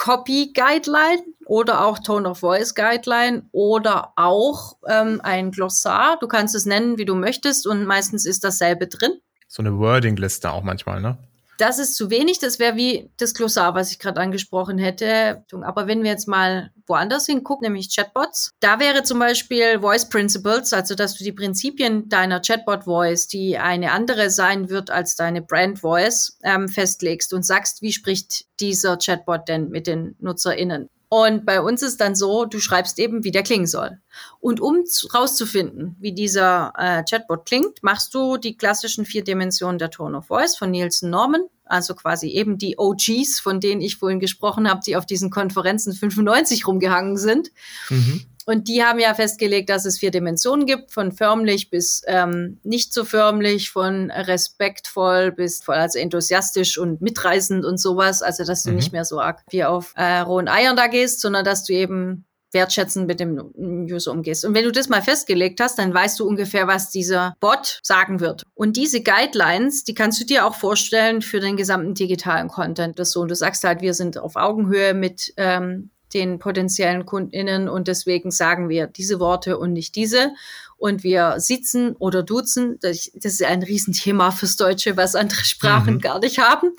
Copy Guideline oder auch Tone of Voice Guideline oder auch ähm, ein Glossar. Du kannst es nennen, wie du möchtest und meistens ist dasselbe drin. So eine Wording-Liste auch manchmal, ne? Das ist zu wenig, das wäre wie das Glossar, was ich gerade angesprochen hätte. Aber wenn wir jetzt mal woanders hingucken, nämlich Chatbots, da wäre zum Beispiel Voice Principles, also dass du die Prinzipien deiner Chatbot-Voice, die eine andere sein wird als deine Brand-Voice, ähm, festlegst und sagst, wie spricht dieser Chatbot denn mit den NutzerInnen. Und bei uns ist dann so, du schreibst eben, wie der klingen soll. Und um rauszufinden, wie dieser äh, Chatbot klingt, machst du die klassischen vier Dimensionen der Tone of Voice von Nielsen Norman, also quasi eben die OGs, von denen ich vorhin gesprochen habe, die auf diesen Konferenzen 95 rumgehangen sind. Mhm. Und die haben ja festgelegt, dass es vier Dimensionen gibt, von förmlich bis ähm, nicht so förmlich, von respektvoll bis voll, also enthusiastisch und mitreißend und sowas. Also, dass du mhm. nicht mehr so arg wie auf äh, rohen Eiern da gehst, sondern dass du eben wertschätzend mit dem User umgehst. Und wenn du das mal festgelegt hast, dann weißt du ungefähr, was dieser Bot sagen wird. Und diese Guidelines, die kannst du dir auch vorstellen für den gesamten digitalen Content. Das so, und du sagst halt, wir sind auf Augenhöhe mit ähm, den potenziellen KundInnen und deswegen sagen wir diese Worte und nicht diese. Und wir sitzen oder duzen. Das, ist ein Riesenthema fürs Deutsche, was andere Sprachen mhm. gar nicht haben.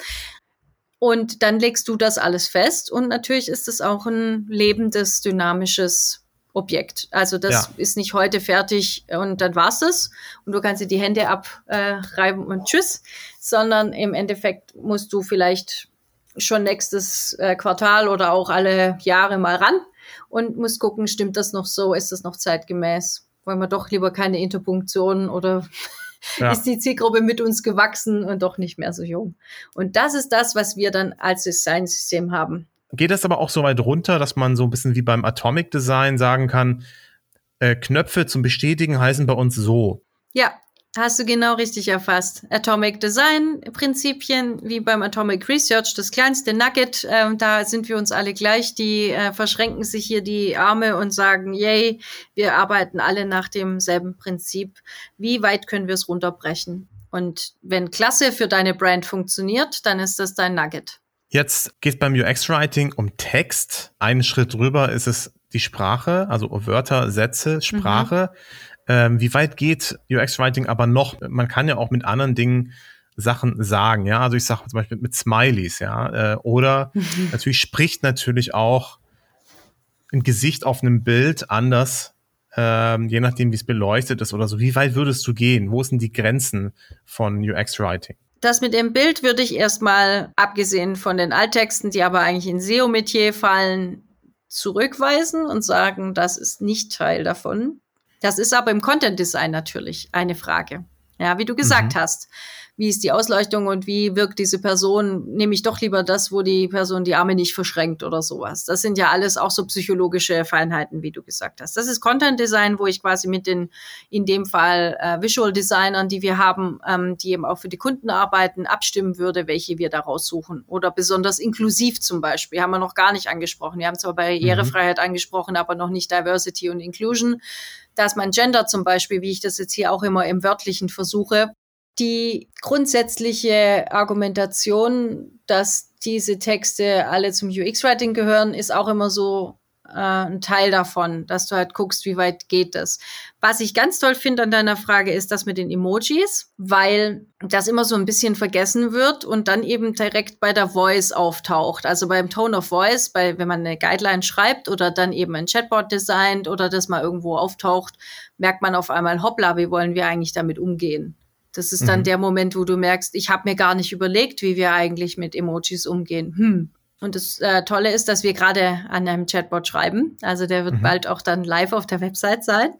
Und dann legst du das alles fest. Und natürlich ist es auch ein lebendes, dynamisches Objekt. Also das ja. ist nicht heute fertig und dann war's es. Und du kannst dir die Hände abreiben und tschüss. Sondern im Endeffekt musst du vielleicht schon nächstes äh, Quartal oder auch alle Jahre mal ran und muss gucken, stimmt das noch so, ist das noch zeitgemäß? Wollen wir doch lieber keine Interpunktion oder ja. ist die Zielgruppe mit uns gewachsen und doch nicht mehr so jung? Und das ist das, was wir dann als Design-System haben. Geht das aber auch so weit runter, dass man so ein bisschen wie beim Atomic Design sagen kann, äh, Knöpfe zum Bestätigen heißen bei uns so? Ja, Hast du genau richtig erfasst. Atomic Design Prinzipien wie beim Atomic Research, das kleinste Nugget, äh, da sind wir uns alle gleich. Die äh, verschränken sich hier die Arme und sagen, yay, wir arbeiten alle nach demselben Prinzip. Wie weit können wir es runterbrechen? Und wenn klasse für deine Brand funktioniert, dann ist das dein Nugget. Jetzt geht es beim UX-Writing um Text. Einen Schritt drüber ist es die Sprache, also Wörter, Sätze, Sprache. Mhm. Ähm, wie weit geht UX-Writing aber noch? Man kann ja auch mit anderen Dingen Sachen sagen, ja. Also ich sage zum Beispiel mit Smileys, ja. Äh, oder mhm. natürlich spricht natürlich auch ein Gesicht auf einem Bild anders, ähm, je nachdem, wie es beleuchtet ist oder so. Wie weit würdest du gehen? Wo sind die Grenzen von UX-Writing? Das mit dem Bild würde ich erstmal, abgesehen von den Alttexten, die aber eigentlich in SEO-Metier fallen, zurückweisen und sagen, das ist nicht Teil davon. Das ist aber im Content Design natürlich eine Frage. Ja, wie du gesagt mhm. hast wie ist die Ausleuchtung und wie wirkt diese Person, nehme ich doch lieber das, wo die Person die Arme nicht verschränkt oder sowas. Das sind ja alles auch so psychologische Feinheiten, wie du gesagt hast. Das ist Content Design, wo ich quasi mit den, in dem Fall äh, Visual Designern, die wir haben, ähm, die eben auch für die Kunden arbeiten, abstimmen würde, welche wir da raussuchen. Oder besonders inklusiv zum Beispiel, haben wir noch gar nicht angesprochen. Wir haben zwar Barrierefreiheit mhm. angesprochen, aber noch nicht Diversity und Inclusion dass man Gender zum Beispiel, wie ich das jetzt hier auch immer im Wörtlichen versuche, die grundsätzliche Argumentation, dass diese Texte alle zum UX-Writing gehören, ist auch immer so äh, ein Teil davon, dass du halt guckst, wie weit geht das. Was ich ganz toll finde an deiner Frage ist das mit den Emojis, weil das immer so ein bisschen vergessen wird und dann eben direkt bei der Voice auftaucht. Also beim Tone of Voice, bei, wenn man eine Guideline schreibt oder dann eben ein Chatbot designt oder das mal irgendwo auftaucht, merkt man auf einmal, hoppla, wie wollen wir eigentlich damit umgehen? Das ist dann mhm. der Moment, wo du merkst, ich habe mir gar nicht überlegt, wie wir eigentlich mit Emojis umgehen. Hm. Und das äh, Tolle ist, dass wir gerade an einem Chatbot schreiben. Also der wird mhm. bald auch dann live auf der Website sein.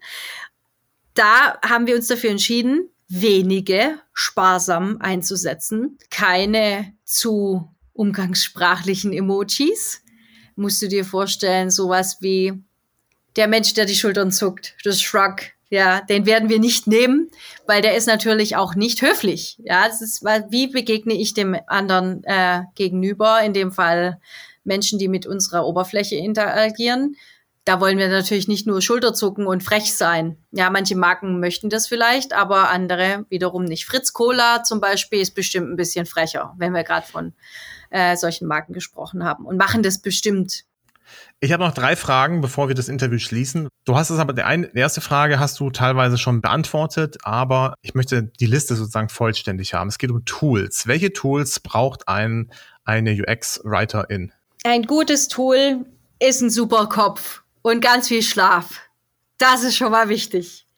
Da haben wir uns dafür entschieden, wenige sparsam einzusetzen. Keine zu umgangssprachlichen Emojis. Musst du dir vorstellen, sowas wie der Mensch, der die Schultern zuckt, das Shrug, ja, den werden wir nicht nehmen, weil der ist natürlich auch nicht höflich. Ja, es ist, wie begegne ich dem anderen äh, gegenüber, in dem Fall Menschen, die mit unserer Oberfläche interagieren. Da wollen wir natürlich nicht nur Schulterzucken und frech sein. Ja, manche Marken möchten das vielleicht, aber andere wiederum nicht. Fritz Cola zum Beispiel ist bestimmt ein bisschen frecher, wenn wir gerade von äh, solchen Marken gesprochen haben und machen das bestimmt ich habe noch drei Fragen, bevor wir das Interview schließen. Du hast es aber, die, eine, die erste Frage hast du teilweise schon beantwortet, aber ich möchte die Liste sozusagen vollständig haben. Es geht um Tools. Welche Tools braucht ein, eine UX-Writerin? Ein gutes Tool ist ein super Kopf und ganz viel Schlaf. Das ist schon mal wichtig.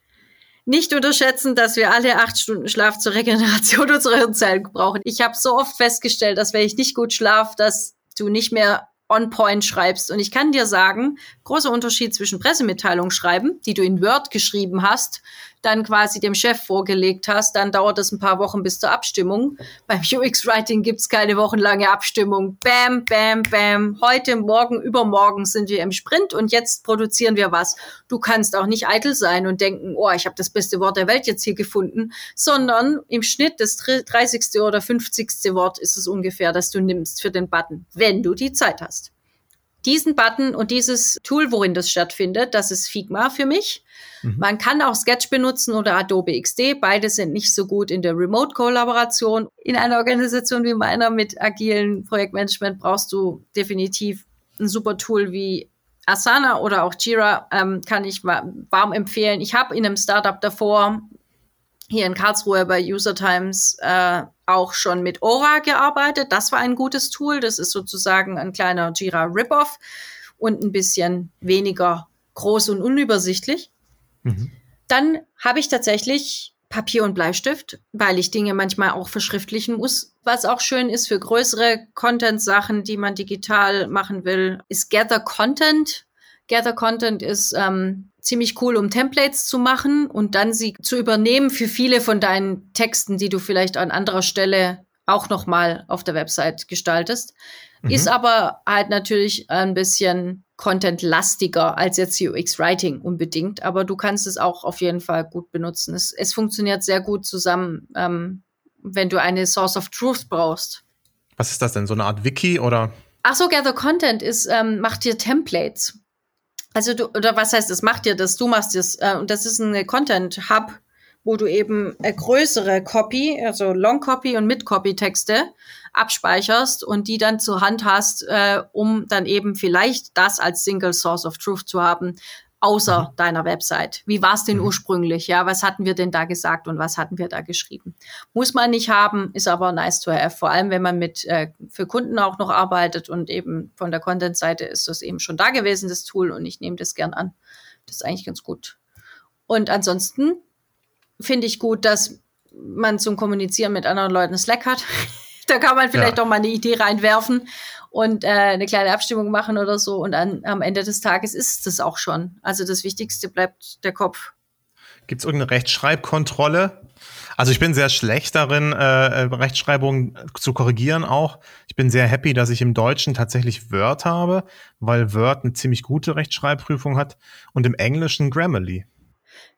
Nicht unterschätzen, dass wir alle acht Stunden Schlaf zur Regeneration unserer Hirnzellen brauchen. Ich habe so oft festgestellt, dass wenn ich nicht gut schlafe, dass du nicht mehr on point schreibst. Und ich kann dir sagen, großer Unterschied zwischen Pressemitteilung schreiben, die du in Word geschrieben hast, dann quasi dem Chef vorgelegt hast, dann dauert es ein paar Wochen bis zur Abstimmung. Beim UX-Writing gibt's keine wochenlange Abstimmung. Bam, bam, bam. Heute, morgen, übermorgen sind wir im Sprint und jetzt produzieren wir was. Du kannst auch nicht eitel sein und denken, oh, ich habe das beste Wort der Welt jetzt hier gefunden, sondern im Schnitt das 30. oder 50. Wort ist es ungefähr, das du nimmst für den Button, wenn du die Zeit hast. Diesen Button und dieses Tool, worin das stattfindet, das ist Figma für mich. Mhm. Man kann auch Sketch benutzen oder Adobe XD. Beide sind nicht so gut in der Remote-Kollaboration. In einer Organisation wie meiner mit agilen Projektmanagement brauchst du definitiv ein super Tool wie Asana oder auch Jira ähm, kann ich warm empfehlen. Ich habe in einem Startup davor hier in Karlsruhe bei User Times äh, auch schon mit Aura gearbeitet. Das war ein gutes Tool. Das ist sozusagen ein kleiner Jira Rip-Off und ein bisschen weniger groß und unübersichtlich. Mhm. Dann habe ich tatsächlich Papier und Bleistift, weil ich Dinge manchmal auch verschriftlichen muss. Was auch schön ist für größere Content-Sachen, die man digital machen will, ist Gather Content. Gather Content ist ähm, ziemlich cool, um Templates zu machen und dann sie zu übernehmen für viele von deinen Texten, die du vielleicht an anderer Stelle auch nochmal auf der Website gestaltest. mhm. ist aber halt natürlich ein bisschen Content-lastiger als jetzt UX-Writing unbedingt, aber du kannst es auch auf jeden Fall gut benutzen. Es, es funktioniert sehr gut zusammen, ähm, wenn du eine Source of Truth brauchst. Was ist das denn? So eine Art Wiki oder? Ach so, Gather Content ist, ähm, macht dir Templates. Also du, oder was heißt das? Macht dir das? Du machst es. Äh, und das ist ein Content Hub, wo du eben äh, größere Copy, also Long Copy und Mid Copy Texte abspeicherst und die dann zur Hand hast, äh, um dann eben vielleicht das als Single Source of Truth zu haben, außer mhm. deiner Website. Wie war es denn mhm. ursprünglich? Ja, was hatten wir denn da gesagt und was hatten wir da geschrieben? Muss man nicht haben, ist aber nice to have. Vor allem, wenn man mit äh, für Kunden auch noch arbeitet und eben von der Content-Seite ist das eben schon da gewesen, das Tool, und ich nehme das gern an. Das ist eigentlich ganz gut. Und ansonsten finde ich gut, dass man zum Kommunizieren mit anderen Leuten Slack hat. da kann man vielleicht ja. auch mal eine Idee reinwerfen und äh, eine kleine Abstimmung machen oder so. Und an, am Ende des Tages ist es auch schon. Also das Wichtigste bleibt der Kopf. Gibt es irgendeine Rechtschreibkontrolle? Also ich bin sehr schlecht darin, äh, äh, Rechtschreibung zu korrigieren auch. Ich bin sehr happy, dass ich im Deutschen tatsächlich Word habe, weil Word eine ziemlich gute Rechtschreibprüfung hat und im Englischen Grammarly.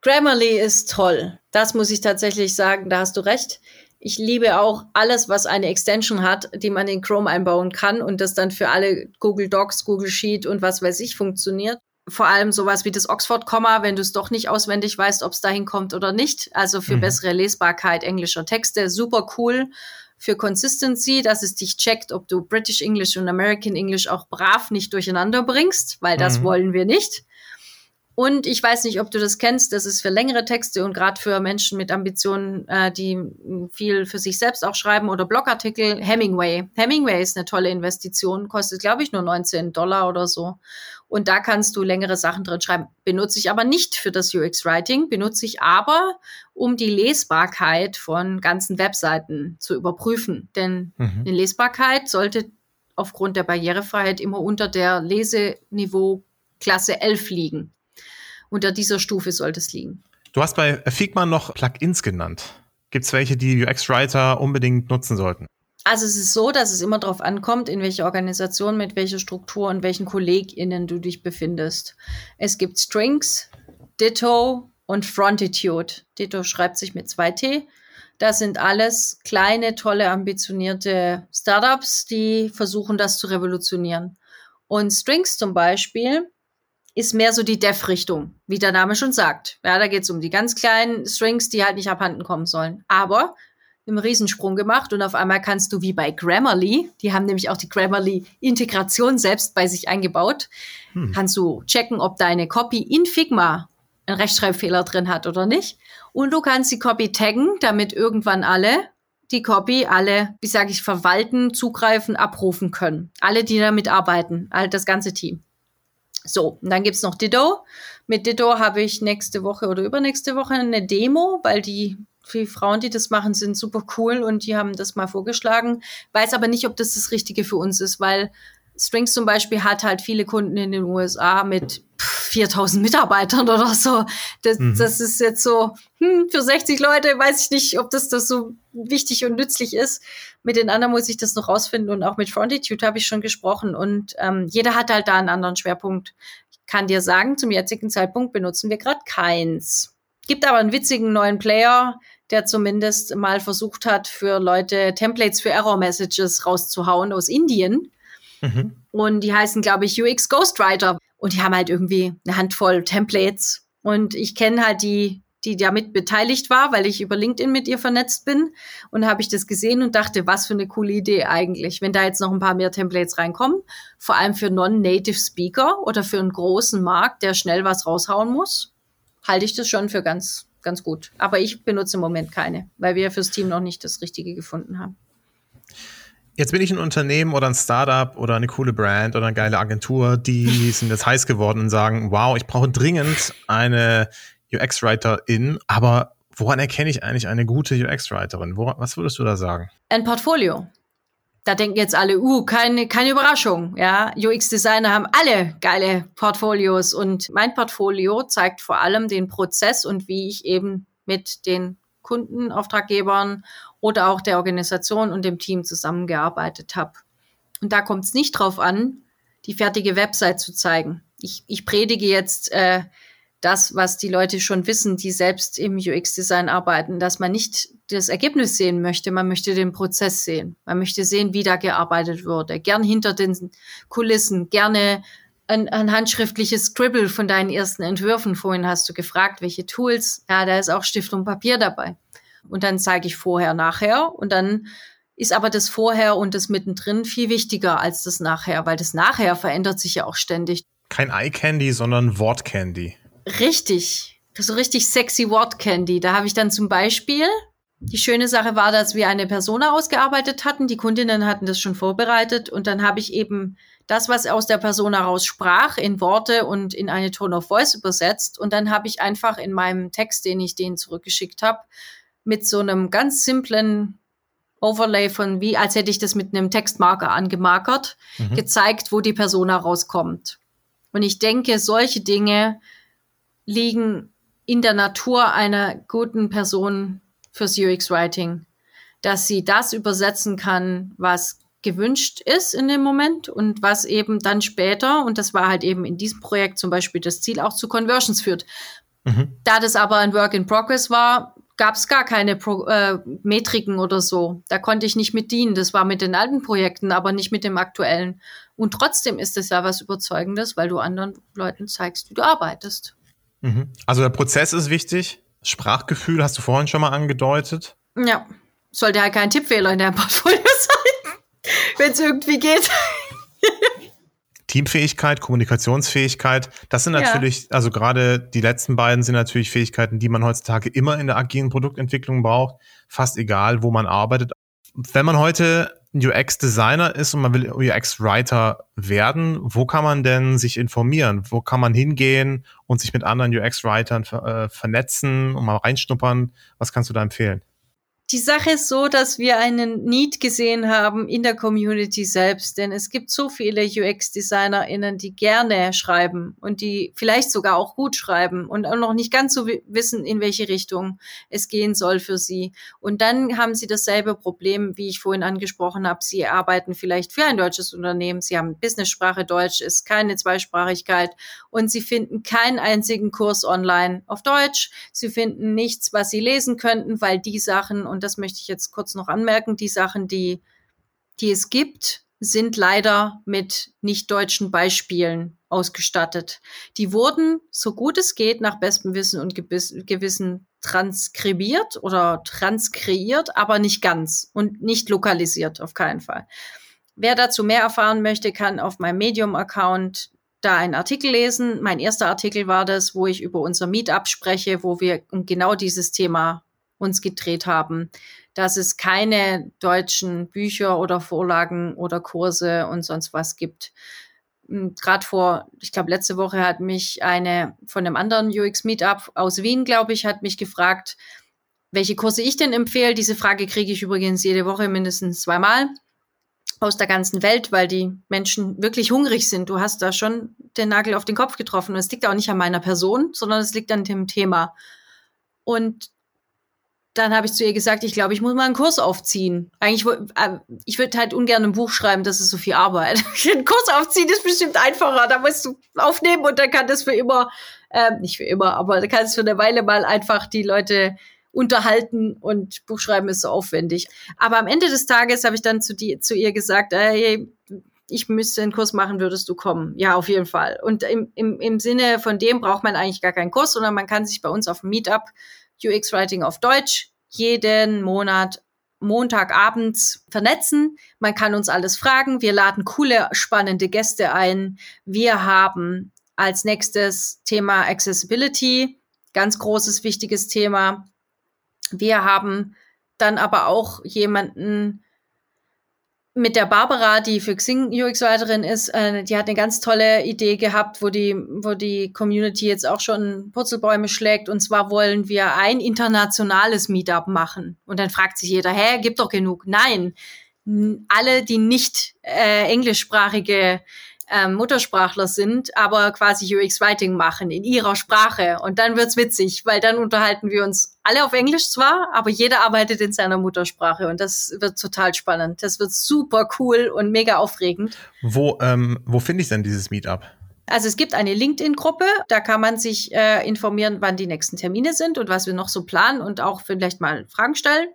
Grammarly ist toll. Das muss ich tatsächlich sagen, da hast du recht. Ich liebe auch alles, was eine Extension hat, die man in Chrome einbauen kann und das dann für alle Google Docs, Google Sheet und was weiß ich funktioniert. Vor allem sowas wie das Oxford-Komma, wenn du es doch nicht auswendig weißt, ob es dahin kommt oder nicht. Also für mhm. bessere Lesbarkeit englischer Texte. Super cool. Für Consistency, dass es dich checkt, ob du British English und American English auch brav nicht durcheinander bringst, weil das mhm. wollen wir nicht. Und ich weiß nicht, ob du das kennst, das ist für längere Texte und gerade für Menschen mit Ambitionen, äh, die viel für sich selbst auch schreiben oder Blogartikel, Hemingway. Hemingway ist eine tolle Investition, kostet, glaube ich, nur 19 Dollar oder so. Und da kannst du längere Sachen drin schreiben. Benutze ich aber nicht für das UX-Writing, benutze ich aber, um die Lesbarkeit von ganzen Webseiten zu überprüfen. Denn mhm. eine Lesbarkeit sollte aufgrund der Barrierefreiheit immer unter der Leseniveau Klasse 11 liegen. Unter dieser Stufe sollte es liegen. Du hast bei Figma noch Plugins genannt. Gibt es welche, die UX-Writer unbedingt nutzen sollten? Also es ist so, dass es immer darauf ankommt, in welcher Organisation, mit welcher Struktur und welchen KollegInnen du dich befindest. Es gibt Strings, Ditto und Frontitude. Ditto schreibt sich mit zwei T. Das sind alles kleine, tolle, ambitionierte Startups, die versuchen, das zu revolutionieren. Und Strings zum Beispiel ist mehr so die Dev-Richtung, wie der Name schon sagt. Ja, da geht es um die ganz kleinen Strings, die halt nicht abhanden kommen sollen. Aber einen Riesensprung gemacht und auf einmal kannst du wie bei Grammarly, die haben nämlich auch die Grammarly-Integration selbst bei sich eingebaut, hm. kannst du checken, ob deine Copy in Figma einen Rechtschreibfehler drin hat oder nicht. Und du kannst die Copy taggen, damit irgendwann alle die Copy, alle, wie sage ich, verwalten, zugreifen, abrufen können. Alle, die damit arbeiten, all das ganze Team. So, und dann gibt's noch Ditto. Mit Ditto habe ich nächste Woche oder übernächste Woche eine Demo, weil die die Frauen, die das machen, sind super cool und die haben das mal vorgeschlagen. Weiß aber nicht, ob das das Richtige für uns ist, weil Strings zum Beispiel hat halt viele Kunden in den USA mit 4000 Mitarbeitern oder so. Das, mhm. das ist jetzt so, hm, für 60 Leute weiß ich nicht, ob das, das so wichtig und nützlich ist. Mit den anderen muss ich das noch rausfinden und auch mit Frontitude habe ich schon gesprochen und ähm, jeder hat halt da einen anderen Schwerpunkt. Ich kann dir sagen, zum jetzigen Zeitpunkt benutzen wir gerade keins. Gibt aber einen witzigen neuen Player, der zumindest mal versucht hat, für Leute Templates für Error Messages rauszuhauen aus Indien. Mhm. Und die heißen, glaube ich, UX Ghostwriter. Und die haben halt irgendwie eine Handvoll Templates. Und ich kenne halt die, die damit beteiligt war, weil ich über LinkedIn mit ihr vernetzt bin. Und habe ich das gesehen und dachte, was für eine coole Idee eigentlich, wenn da jetzt noch ein paar mehr Templates reinkommen. Vor allem für Non-Native Speaker oder für einen großen Markt, der schnell was raushauen muss, halte ich das schon für ganz, ganz gut. Aber ich benutze im Moment keine, weil wir fürs Team noch nicht das Richtige gefunden haben. Jetzt bin ich ein Unternehmen oder ein Startup oder eine coole Brand oder eine geile Agentur, die sind jetzt heiß geworden und sagen, wow, ich brauche dringend eine UX-Writerin, aber woran erkenne ich eigentlich eine gute UX-Writerin? Was würdest du da sagen? Ein Portfolio. Da denken jetzt alle, uh, keine, keine Überraschung. Ja, UX-Designer haben alle geile Portfolios und mein Portfolio zeigt vor allem den Prozess und wie ich eben mit den Kunden, Auftraggebern oder auch der Organisation und dem Team zusammengearbeitet habe. Und da kommt es nicht drauf an, die fertige Website zu zeigen. Ich, ich predige jetzt äh, das, was die Leute schon wissen, die selbst im UX-Design arbeiten, dass man nicht das Ergebnis sehen möchte, man möchte den Prozess sehen. Man möchte sehen, wie da gearbeitet wurde. Gern hinter den Kulissen, gerne ein, ein handschriftliches Scribble von deinen ersten Entwürfen. Vorhin hast du gefragt, welche Tools. Ja, da ist auch Stift und Papier dabei. Und dann zeige ich vorher, nachher und dann ist aber das Vorher und das Mittendrin viel wichtiger als das Nachher, weil das Nachher verändert sich ja auch ständig. Kein Eye Candy, sondern Wort Candy. Richtig. So richtig sexy Wort Candy. Da habe ich dann zum Beispiel, die schöne Sache war, dass wir eine Persona ausgearbeitet hatten. Die Kundinnen hatten das schon vorbereitet und dann habe ich eben das, was aus der Persona raus sprach, in Worte und in eine Tone of Voice übersetzt. Und dann habe ich einfach in meinem Text, den ich denen zurückgeschickt habe, mit so einem ganz simplen Overlay von wie, als hätte ich das mit einem Textmarker angemarkert, mhm. gezeigt, wo die Persona rauskommt. Und ich denke, solche Dinge liegen in der Natur einer guten Person fürs UX-Writing, dass sie das übersetzen kann, was gewünscht ist in dem Moment und was eben dann später, und das war halt eben in diesem Projekt zum Beispiel das Ziel, auch zu Conversions führt. Mhm. Da das aber ein Work in Progress war, gab es gar keine Pro äh, Metriken oder so. Da konnte ich nicht mit dienen. Das war mit den alten Projekten, aber nicht mit dem aktuellen. Und trotzdem ist es ja was Überzeugendes, weil du anderen Leuten zeigst, wie du arbeitest. Mhm. Also der Prozess ist wichtig. Sprachgefühl hast du vorhin schon mal angedeutet. Ja, sollte ja kein Tippfehler in deinem Portfolio sein, wenn es irgendwie geht. Teamfähigkeit, Kommunikationsfähigkeit, das sind natürlich, ja. also gerade die letzten beiden sind natürlich Fähigkeiten, die man heutzutage immer in der agilen Produktentwicklung braucht, fast egal, wo man arbeitet. Wenn man heute UX-Designer ist und man will UX-Writer werden, wo kann man denn sich informieren? Wo kann man hingehen und sich mit anderen UX-Writern äh, vernetzen und mal reinschnuppern? Was kannst du da empfehlen? Die Sache ist so, dass wir einen Need gesehen haben in der Community selbst, denn es gibt so viele UX-DesignerInnen, die gerne schreiben und die vielleicht sogar auch gut schreiben und auch noch nicht ganz so wissen, in welche Richtung es gehen soll für sie. Und dann haben sie dasselbe Problem, wie ich vorhin angesprochen habe. Sie arbeiten vielleicht für ein deutsches Unternehmen, sie haben Business-Sprache Deutsch, ist keine Zweisprachigkeit und sie finden keinen einzigen Kurs online auf Deutsch. Sie finden nichts, was sie lesen könnten, weil die Sachen und das möchte ich jetzt kurz noch anmerken, die Sachen, die, die es gibt, sind leider mit nicht deutschen Beispielen ausgestattet. Die wurden, so gut es geht, nach bestem Wissen und Gewissen transkribiert oder transkreiert, aber nicht ganz und nicht lokalisiert, auf keinen Fall. Wer dazu mehr erfahren möchte, kann auf meinem Medium-Account da einen Artikel lesen. Mein erster Artikel war das, wo ich über unser Meetup spreche, wo wir genau dieses Thema uns gedreht haben, dass es keine deutschen Bücher oder Vorlagen oder Kurse und sonst was gibt. Hm, Gerade vor, ich glaube, letzte Woche hat mich eine von einem anderen UX-Meetup aus Wien, glaube ich, hat mich gefragt, welche Kurse ich denn empfehle. Diese Frage kriege ich übrigens jede Woche mindestens zweimal aus der ganzen Welt, weil die Menschen wirklich hungrig sind. Du hast da schon den Nagel auf den Kopf getroffen. Und es liegt auch nicht an meiner Person, sondern es liegt an dem Thema. Und dann habe ich zu ihr gesagt, ich glaube, ich muss mal einen Kurs aufziehen. Eigentlich, äh, ich würde halt ungern ein Buch schreiben, das ist so viel Arbeit. einen Kurs aufziehen ist bestimmt einfacher. Da musst du aufnehmen und dann kann das für immer, äh, nicht für immer, aber da kannst du für eine Weile mal einfach die Leute unterhalten und Buchschreiben ist so aufwendig. Aber am Ende des Tages habe ich dann zu, die, zu ihr gesagt, hey, ich müsste einen Kurs machen, würdest du kommen? Ja, auf jeden Fall. Und im, im, im Sinne von dem braucht man eigentlich gar keinen Kurs, sondern man kann sich bei uns auf dem Meetup UX Writing auf Deutsch jeden Monat Montagabends vernetzen. Man kann uns alles fragen. Wir laden coole, spannende Gäste ein. Wir haben als nächstes Thema Accessibility, ganz großes, wichtiges Thema. Wir haben dann aber auch jemanden, mit der Barbara, die für Xing UX-Leiterin ist, äh, die hat eine ganz tolle Idee gehabt, wo die, wo die Community jetzt auch schon Purzelbäume schlägt. Und zwar wollen wir ein internationales Meetup machen. Und dann fragt sich jeder, hä, gibt doch genug. Nein, alle, die nicht äh, englischsprachige ähm, Muttersprachler sind, aber quasi UX-Writing machen in ihrer Sprache. Und dann wird's witzig, weil dann unterhalten wir uns alle auf Englisch zwar, aber jeder arbeitet in seiner Muttersprache und das wird total spannend. Das wird super cool und mega aufregend. Wo, ähm, wo finde ich denn dieses Meetup? Also es gibt eine LinkedIn-Gruppe, da kann man sich äh, informieren, wann die nächsten Termine sind und was wir noch so planen und auch vielleicht mal Fragen stellen.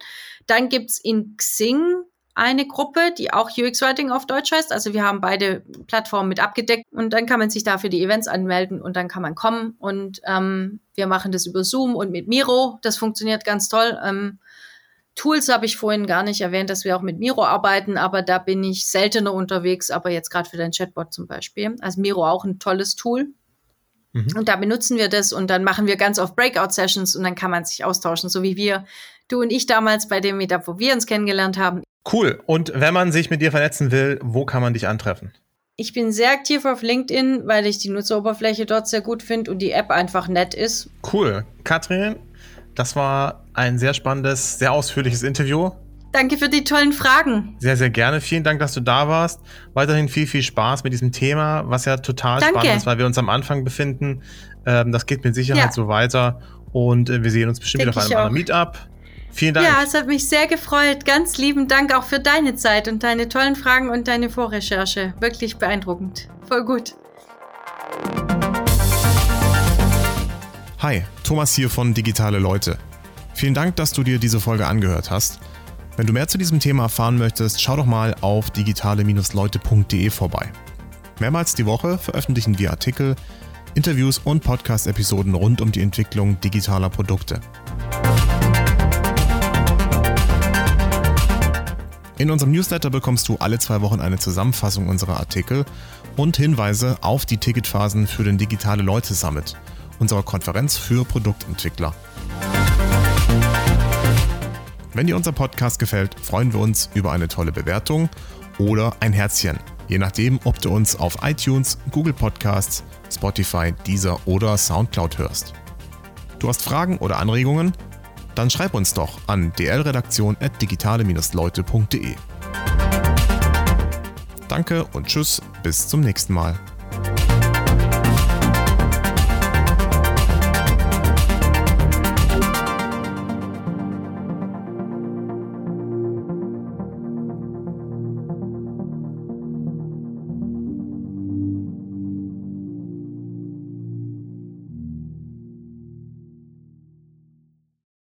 Dann gibt's in Xing eine Gruppe, die auch UX Writing auf Deutsch heißt. Also wir haben beide Plattformen mit abgedeckt und dann kann man sich da für die Events anmelden und dann kann man kommen und ähm, wir machen das über Zoom und mit Miro. Das funktioniert ganz toll. Ähm, Tools habe ich vorhin gar nicht erwähnt, dass wir auch mit Miro arbeiten, aber da bin ich seltener unterwegs, aber jetzt gerade für den Chatbot zum Beispiel. Also Miro auch ein tolles Tool. Mhm. Und da benutzen wir das und dann machen wir ganz oft Breakout-Sessions und dann kann man sich austauschen, so wie wir, du und ich damals bei dem Meetup, wo wir uns kennengelernt haben. Cool. Und wenn man sich mit dir vernetzen will, wo kann man dich antreffen? Ich bin sehr aktiv auf LinkedIn, weil ich die Nutzeroberfläche dort sehr gut finde und die App einfach nett ist. Cool. Katrin, das war ein sehr spannendes, sehr ausführliches Interview. Danke für die tollen Fragen. Sehr, sehr gerne. Vielen Dank, dass du da warst. Weiterhin viel, viel Spaß mit diesem Thema, was ja total Danke. spannend ist, weil wir uns am Anfang befinden. Ähm, das geht mit Sicherheit ja. so weiter. Und äh, wir sehen uns bestimmt Denk wieder auf einem anderen Meetup. Vielen Dank. Ja, es hat mich sehr gefreut. Ganz lieben Dank auch für deine Zeit und deine tollen Fragen und deine Vorrecherche. Wirklich beeindruckend. Voll gut. Hi, Thomas hier von Digitale Leute. Vielen Dank, dass du dir diese Folge angehört hast. Wenn du mehr zu diesem Thema erfahren möchtest, schau doch mal auf digitale-leute.de vorbei. Mehrmals die Woche veröffentlichen wir Artikel, Interviews und Podcast-Episoden rund um die Entwicklung digitaler Produkte. In unserem Newsletter bekommst du alle zwei Wochen eine Zusammenfassung unserer Artikel und Hinweise auf die Ticketphasen für den Digitale Leute Summit, unserer Konferenz für Produktentwickler. Wenn dir unser Podcast gefällt, freuen wir uns über eine tolle Bewertung oder ein Herzchen, je nachdem, ob du uns auf iTunes, Google Podcasts, Spotify, Deezer oder Soundcloud hörst. Du hast Fragen oder Anregungen? Dann schreib uns doch an dlredaktion.digitale-leute.de. Danke und tschüss, bis zum nächsten Mal.